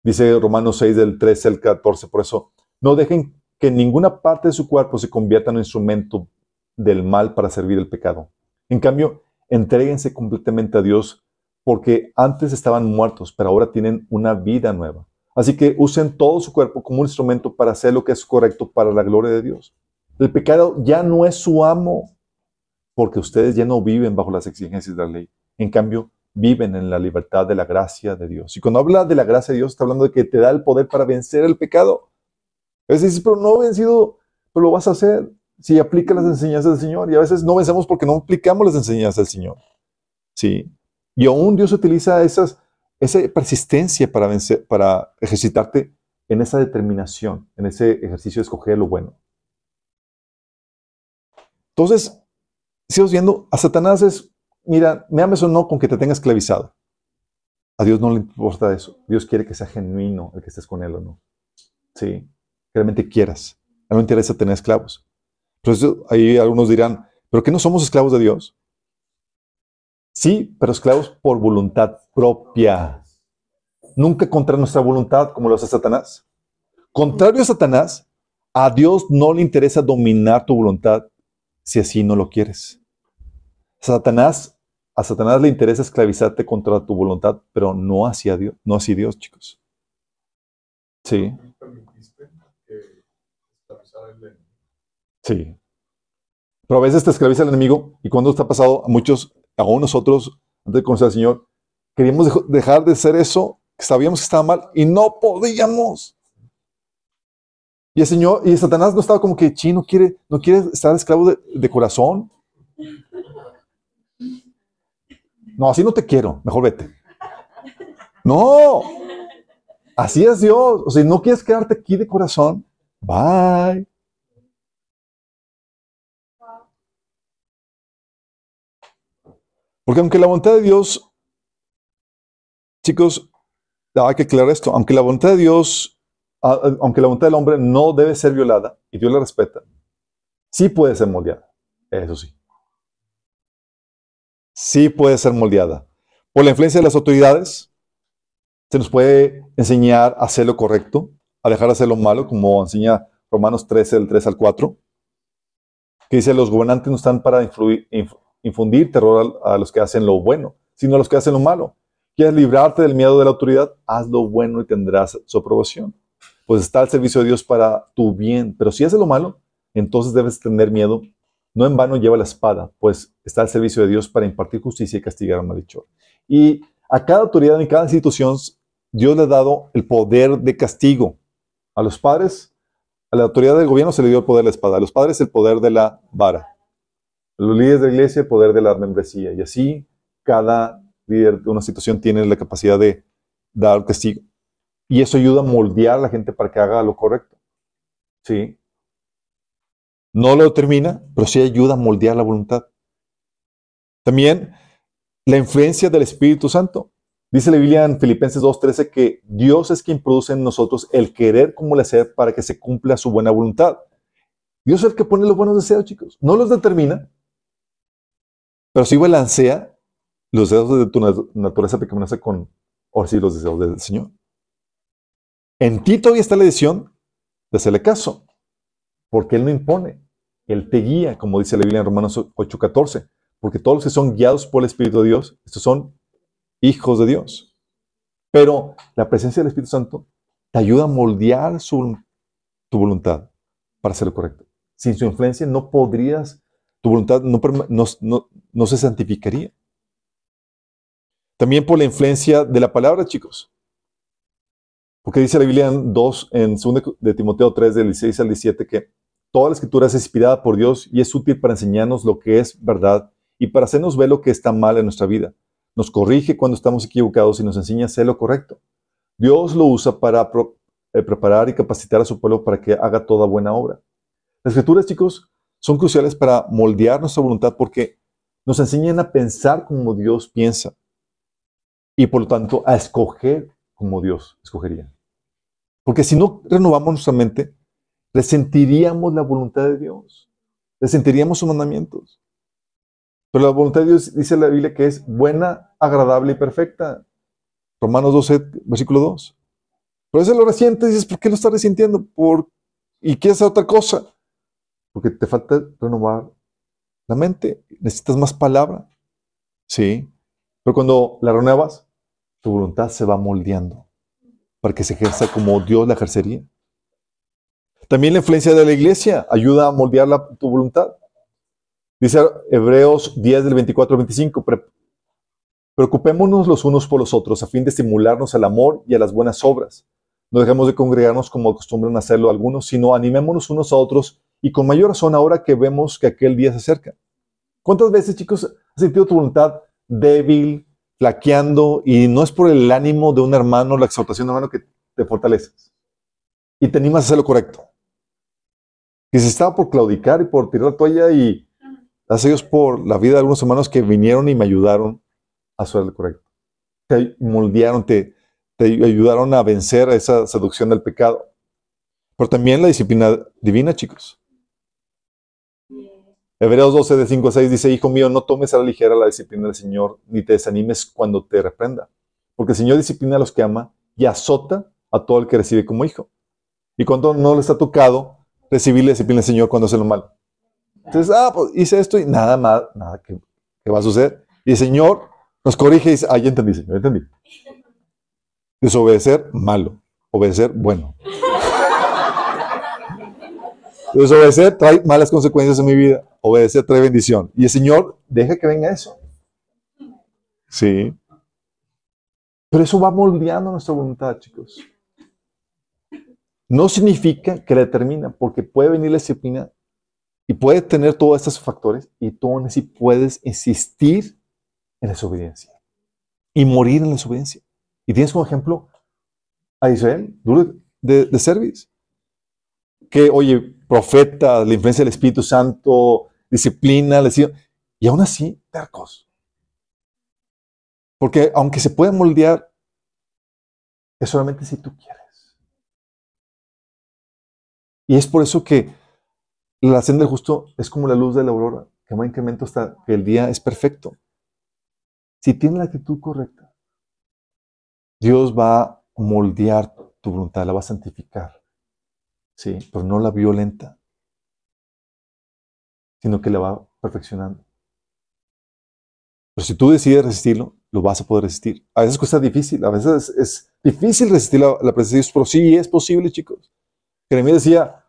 Dice Romanos 6 del 13 al 14, por eso, no dejen que ninguna parte de su cuerpo se convierta en un instrumento del mal para servir el pecado. En cambio, entréguense completamente a Dios porque antes estaban muertos, pero ahora tienen una vida nueva. Así que usen todo su cuerpo como un instrumento para hacer lo que es correcto para la gloria de Dios. El pecado ya no es su amo, porque ustedes ya no viven bajo las exigencias de la ley. En cambio, viven en la libertad de la gracia de Dios. Y cuando habla de la gracia de Dios, está hablando de que te da el poder para vencer el pecado. A veces dices, pero no he vencido, pero lo vas a hacer si aplicas las enseñanzas del Señor. Y a veces no vencemos porque no aplicamos las enseñanzas del Señor. ¿Sí? Y aún Dios utiliza esas, esa persistencia para, vencer, para ejercitarte en esa determinación, en ese ejercicio de escoger lo bueno. Entonces, sigamos viendo, a Satanás es, mira, me ames o no con que te tenga esclavizado. A Dios no le importa eso. Dios quiere que sea genuino el que estés con Él o no. Sí, realmente quieras. A él no interesa tener esclavos. Eso ahí algunos dirán, ¿pero qué no somos esclavos de Dios? Sí, pero esclavos por voluntad propia. Nunca contra nuestra voluntad, como lo hace Satanás. Contrario a Satanás, a Dios no le interesa dominar tu voluntad si así no lo quieres. Satanás, a Satanás le interesa esclavizarte contra tu voluntad, pero no hacia Dios, no hacia Dios, chicos. Sí, sí. Pero a veces te esclaviza el enemigo y cuando está pasado a muchos, aún nosotros, antes de conocer al Señor, queríamos dej- dejar de hacer eso, sabíamos que estaba mal y no podíamos. Y el Señor, y Satanás no estaba como que, chi, no quiere, no quiere estar esclavo de, de corazón. No, así no te quiero, mejor vete. No. Así es Dios. O sea, no quieres quedarte aquí de corazón. Bye. Porque aunque la voluntad de Dios, chicos, hay que aclarar esto, aunque la voluntad de Dios, aunque la voluntad del hombre no debe ser violada y Dios la respeta, sí puede ser moldeada. Eso sí. Sí puede ser moldeada. Por la influencia de las autoridades, se nos puede enseñar a hacer lo correcto, a dejar de hacer lo malo, como enseña Romanos 13, del 3 al 4, que dice, los gobernantes no están para influir- inf- infundir terror a, los que hacen lo bueno, sino a los que hacen lo malo. ¿Quieres librarte del miedo de la autoridad? Haz lo bueno y tendrás su aprobación. Pues está al servicio de Dios para tu bien. Pero si haces lo malo, entonces debes tener miedo. No en vano lleva la espada, pues está al servicio de Dios para impartir justicia y castigar al malhechor. Y a cada autoridad en cada institución, Dios le ha dado el poder de castigo. A los padres, a la autoridad del gobierno se le dio el poder de la espada. A los padres el poder de la vara. Los líderes de la iglesia el poder de la membresía. Y así cada líder de una situación tiene la capacidad de dar castigo. Y eso ayuda a moldear a la gente para que haga lo correcto. ¿Sí? No lo determina, pero sí ayuda a moldear la voluntad. También la influencia del Espíritu Santo. Dice la Biblia en Filipenses 2.13 que Dios es quien produce en nosotros el querer como el hacer para que se cumpla su buena voluntad. Dios es el que pone los buenos deseos, chicos. No los determina, pero sí balancea los deseos de tu nat- naturaleza pecaminosa con, o sí, los deseos del Señor. En ti todavía está la decisión de hacerle caso, porque Él no impone, Él te guía, como dice la Biblia en Romanos 8:14, porque todos los que son guiados por el Espíritu de Dios, estos son hijos de Dios. Pero la presencia del Espíritu Santo te ayuda a moldear tu voluntad para hacer lo correcto. Sin su influencia no podrías, tu voluntad no, se santificaría. También por la influencia de la palabra, chicos. Porque dice la Biblia en 2, en 2 de Timoteo 3, del 16 al 17, que toda la escritura es inspirada por Dios y es útil para enseñarnos lo que es verdad y para hacernos ver lo que está mal en nuestra vida. Nos corrige cuando estamos equivocados y nos enseña a hacer lo correcto. Dios lo usa para eh, preparar y capacitar a su pueblo para que haga toda buena obra. Las escrituras, chicos, son cruciales para moldear nuestra voluntad porque nos enseñan a pensar como Dios piensa y por lo tanto a escoger como Dios escogería. Porque si no renovamos nuestra mente, resentiríamos la voluntad de Dios, resentiríamos sus mandamientos. Pero la voluntad de Dios dice la Biblia que es buena, agradable y perfecta. Romanos 12, versículo 2. Pero eso lo resientes dices, ¿por qué lo estás resintiendo? Por... ¿Y quieres hacer otra cosa? Porque te falta renovar la mente. Necesitas más palabra. Sí. Pero cuando la renuevas, tu voluntad se va moldeando para que se ejerza como Dios la ejercería. También la influencia de la iglesia ayuda a moldear tu voluntad. Dice Hebreos 10 del 24 al 25, "Pre- preocupémonos los unos por los otros a fin de estimularnos al amor y a las buenas obras. No dejemos de congregarnos como acostumbran hacerlo algunos, sino animémonos unos a otros y con mayor razón ahora que vemos que aquel día se acerca. ¿Cuántas veces, chicos, has sentido tu voluntad débil, flaqueando y no es por el ánimo de un hermano, la exhortación de un hermano que te fortaleces y te animas a hacer lo correcto? Que se estaba por claudicar y por tirar la toalla y gracias a Dios por la vida de algunos hermanos que vinieron y me ayudaron a hacer lo correcto. Te moldearon, te, te ayudaron a vencer a esa seducción del pecado. Pero también la disciplina divina, chicos. Hebreos 12, de 5 a 6 dice, Hijo mío, no tomes a la ligera la disciplina del Señor, ni te desanimes cuando te reprenda. Porque el Señor disciplina a los que ama y azota a todo el que recibe como hijo. Y cuando no les ha tocado, recibir la disciplina del Señor cuando hace lo malo. Entonces, ah, pues hice esto y nada más, nada que, que va a suceder. Y el Señor nos corrige y dice, ah, ya entendí, Señor, ya entendí. Desobedecer, malo. Obedecer, bueno. Desobedecer trae malas consecuencias en mi vida. Obedecer trae bendición. Y el Señor deja que venga eso. Sí. Pero eso va moldeando nuestra voluntad, chicos. No significa que la determina, porque puede venir la disciplina y puede tener todos estos factores y tú aún puedes insistir en la desobediencia y morir en la desobediencia. Y tienes como ejemplo a Israel, duro de, de service. Que, oye, profeta, la influencia del Espíritu Santo, disciplina, les digo, y aún así, tercos. Porque aunque se puede moldear, es solamente si tú quieres. Y es por eso que la senda del justo es como la luz de la aurora, que va incremento hasta que el día es perfecto. Si tienes la actitud correcta, Dios va a moldear tu voluntad, la va a santificar. Sí, pero no la violenta, sino que la va perfeccionando. Pero si tú decides resistirlo, lo vas a poder resistir. A veces cuesta difícil, a veces es, difícil resistir la, presencia de Dios, pero sí es posible, chicos. Jeremías decía,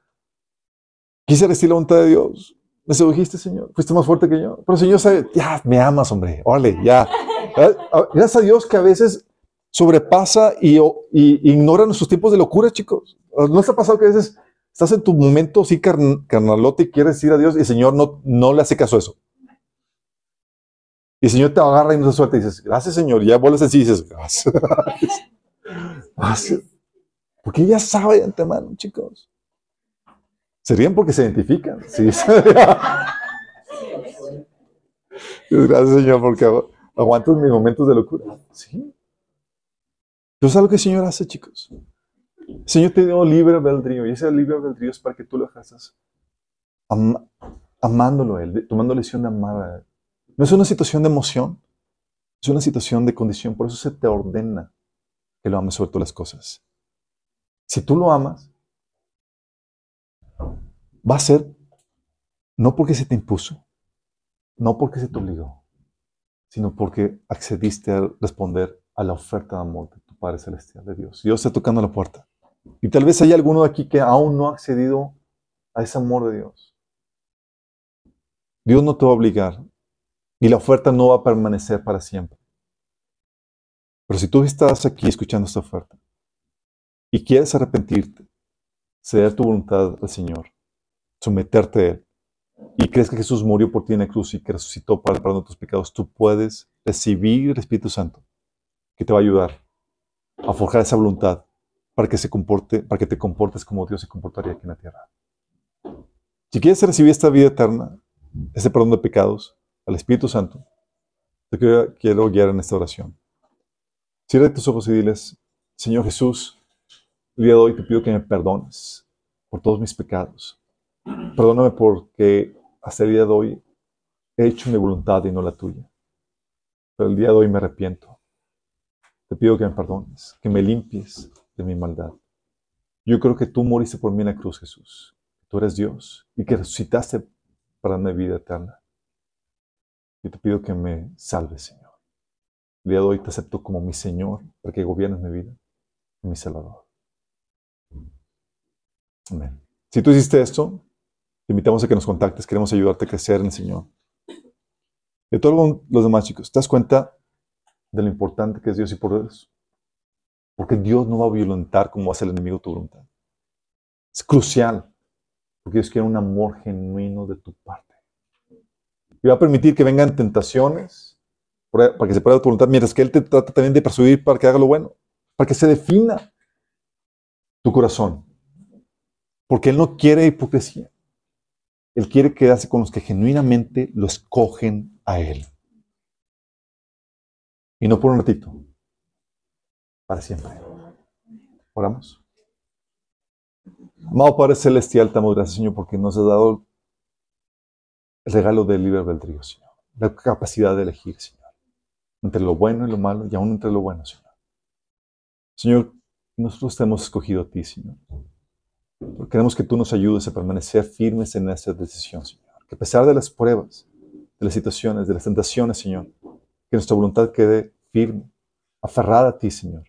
quise resistir la voluntad de Dios. Me sedujiste, Señor. Fuiste más fuerte que yo. Pero Señor sabe, ya, me amas, hombre. Órale, ya. Gracias a Dios que a veces sobrepasa y, ignora nuestros tiempos de locura, chicos. ¿No está pasado que a veces estás en tu momento así carnalote y quieres decir a Dios y el Señor no, no le hace caso a eso? Y el Señor te agarra y no te suelta y dices, gracias Señor. Y ya vuelves así y dices, gracias. gracias. Porque ya sabe de antemano, chicos. Se ríen porque se identifican. Sí. gracias Señor porque aguantas mis momentos de locura. Sí. Pero ¿sabes lo que el Señor hace, chicos? El Señor te dio libre albedrío y ese libre albedrío es para que tú lo hagas am amándolo a Él, tomando la decisión de amar a Él. No es una situación de emoción, es una situación de condición. Por eso se te ordena que lo ames sobre todas las cosas. Si tú lo amas, va a ser no porque se te impuso, no porque se te obligó, sino porque accediste a responder a la oferta de amor de tu Padre Celestial, de Dios. Dios está tocando la puerta. Y tal vez haya alguno aquí que aún no ha accedido a ese amor de Dios. Dios no te va a obligar, y la oferta no va a permanecer para siempre. Pero si tú estás aquí escuchando esta oferta y quieres arrepentirte, ceder tu voluntad al Señor, someterte a Él, y crees que Jesús murió por ti en la cruz y que resucitó para de tus pecados, tú puedes recibir el Espíritu Santo que te va a ayudar a forjar esa voluntad para que se comporte, para que te comportes como Dios se comportaría aquí en la tierra. Si quieres recibir esta vida eterna, ese perdón de pecados, al Espíritu Santo, te quiero, quiero guiar en esta oración. Cierra tus ojos y diles, Señor Jesús, el día de hoy te pido que me perdones por todos mis pecados. Perdóname porque hasta el día de hoy he hecho mi voluntad y no la tuya. Pero el día de hoy me arrepiento. Te pido que me perdones, que me limpies de mi maldad. Yo creo que tú moriste por mí en la cruz, Jesús. Tú eres Dios y que resucitaste para darme vida eterna. Yo te pido que me salves, Señor. El día de hoy te acepto como mi Señor para que gobiernes mi vida y mi Salvador. Amén. Si tú hiciste esto, te invitamos a que nos contactes. Queremos ayudarte a crecer en el Señor. De todos los demás chicos, ¿te das cuenta de lo importante que es Dios y por eso? Porque Dios no va a violentar como hace el enemigo tu voluntad. Es crucial, porque Dios quiere un amor genuino de tu parte. Y va a permitir que vengan tentaciones para que se pueda tu voluntad, mientras que Él te trata también de persuadir para que haga lo bueno, para que se defina tu corazón. Porque Él no quiere hipocresía. Él quiere quedarse con los que genuinamente lo escogen a Él. Y no por un ratito, para siempre. Oramos. Amado Padre Celestial, te amo gracias, Señor, porque nos has dado el regalo del libre albedrío, Señor. La capacidad de elegir, Señor. Entre lo bueno y lo malo, y aún entre lo bueno, Señor. Señor, nosotros te hemos escogido a ti, Señor. queremos que tú nos ayudes a permanecer firmes en esta decisión, Señor. Que a pesar de las pruebas, de las situaciones, de las tentaciones, Señor, que nuestra voluntad quede firme, aferrada a ti, Señor,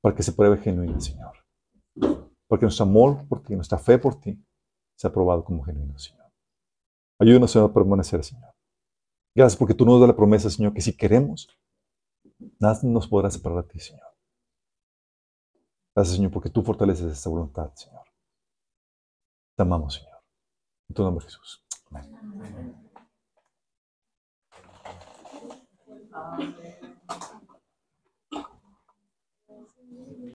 para que se pruebe genuina, Señor. Porque nuestro amor por ti, nuestra fe por ti, sea probado como genuino, Señor. Ayúdanos, Señor, a permanecer, Señor. Gracias porque tú nos das la promesa, Señor, que si queremos, nada nos podrá separar de ti, Señor. Gracias, Señor, porque tú fortaleces esta voluntad, Señor. Te amamos, Señor. En tu nombre, Jesús. Amén. Amén.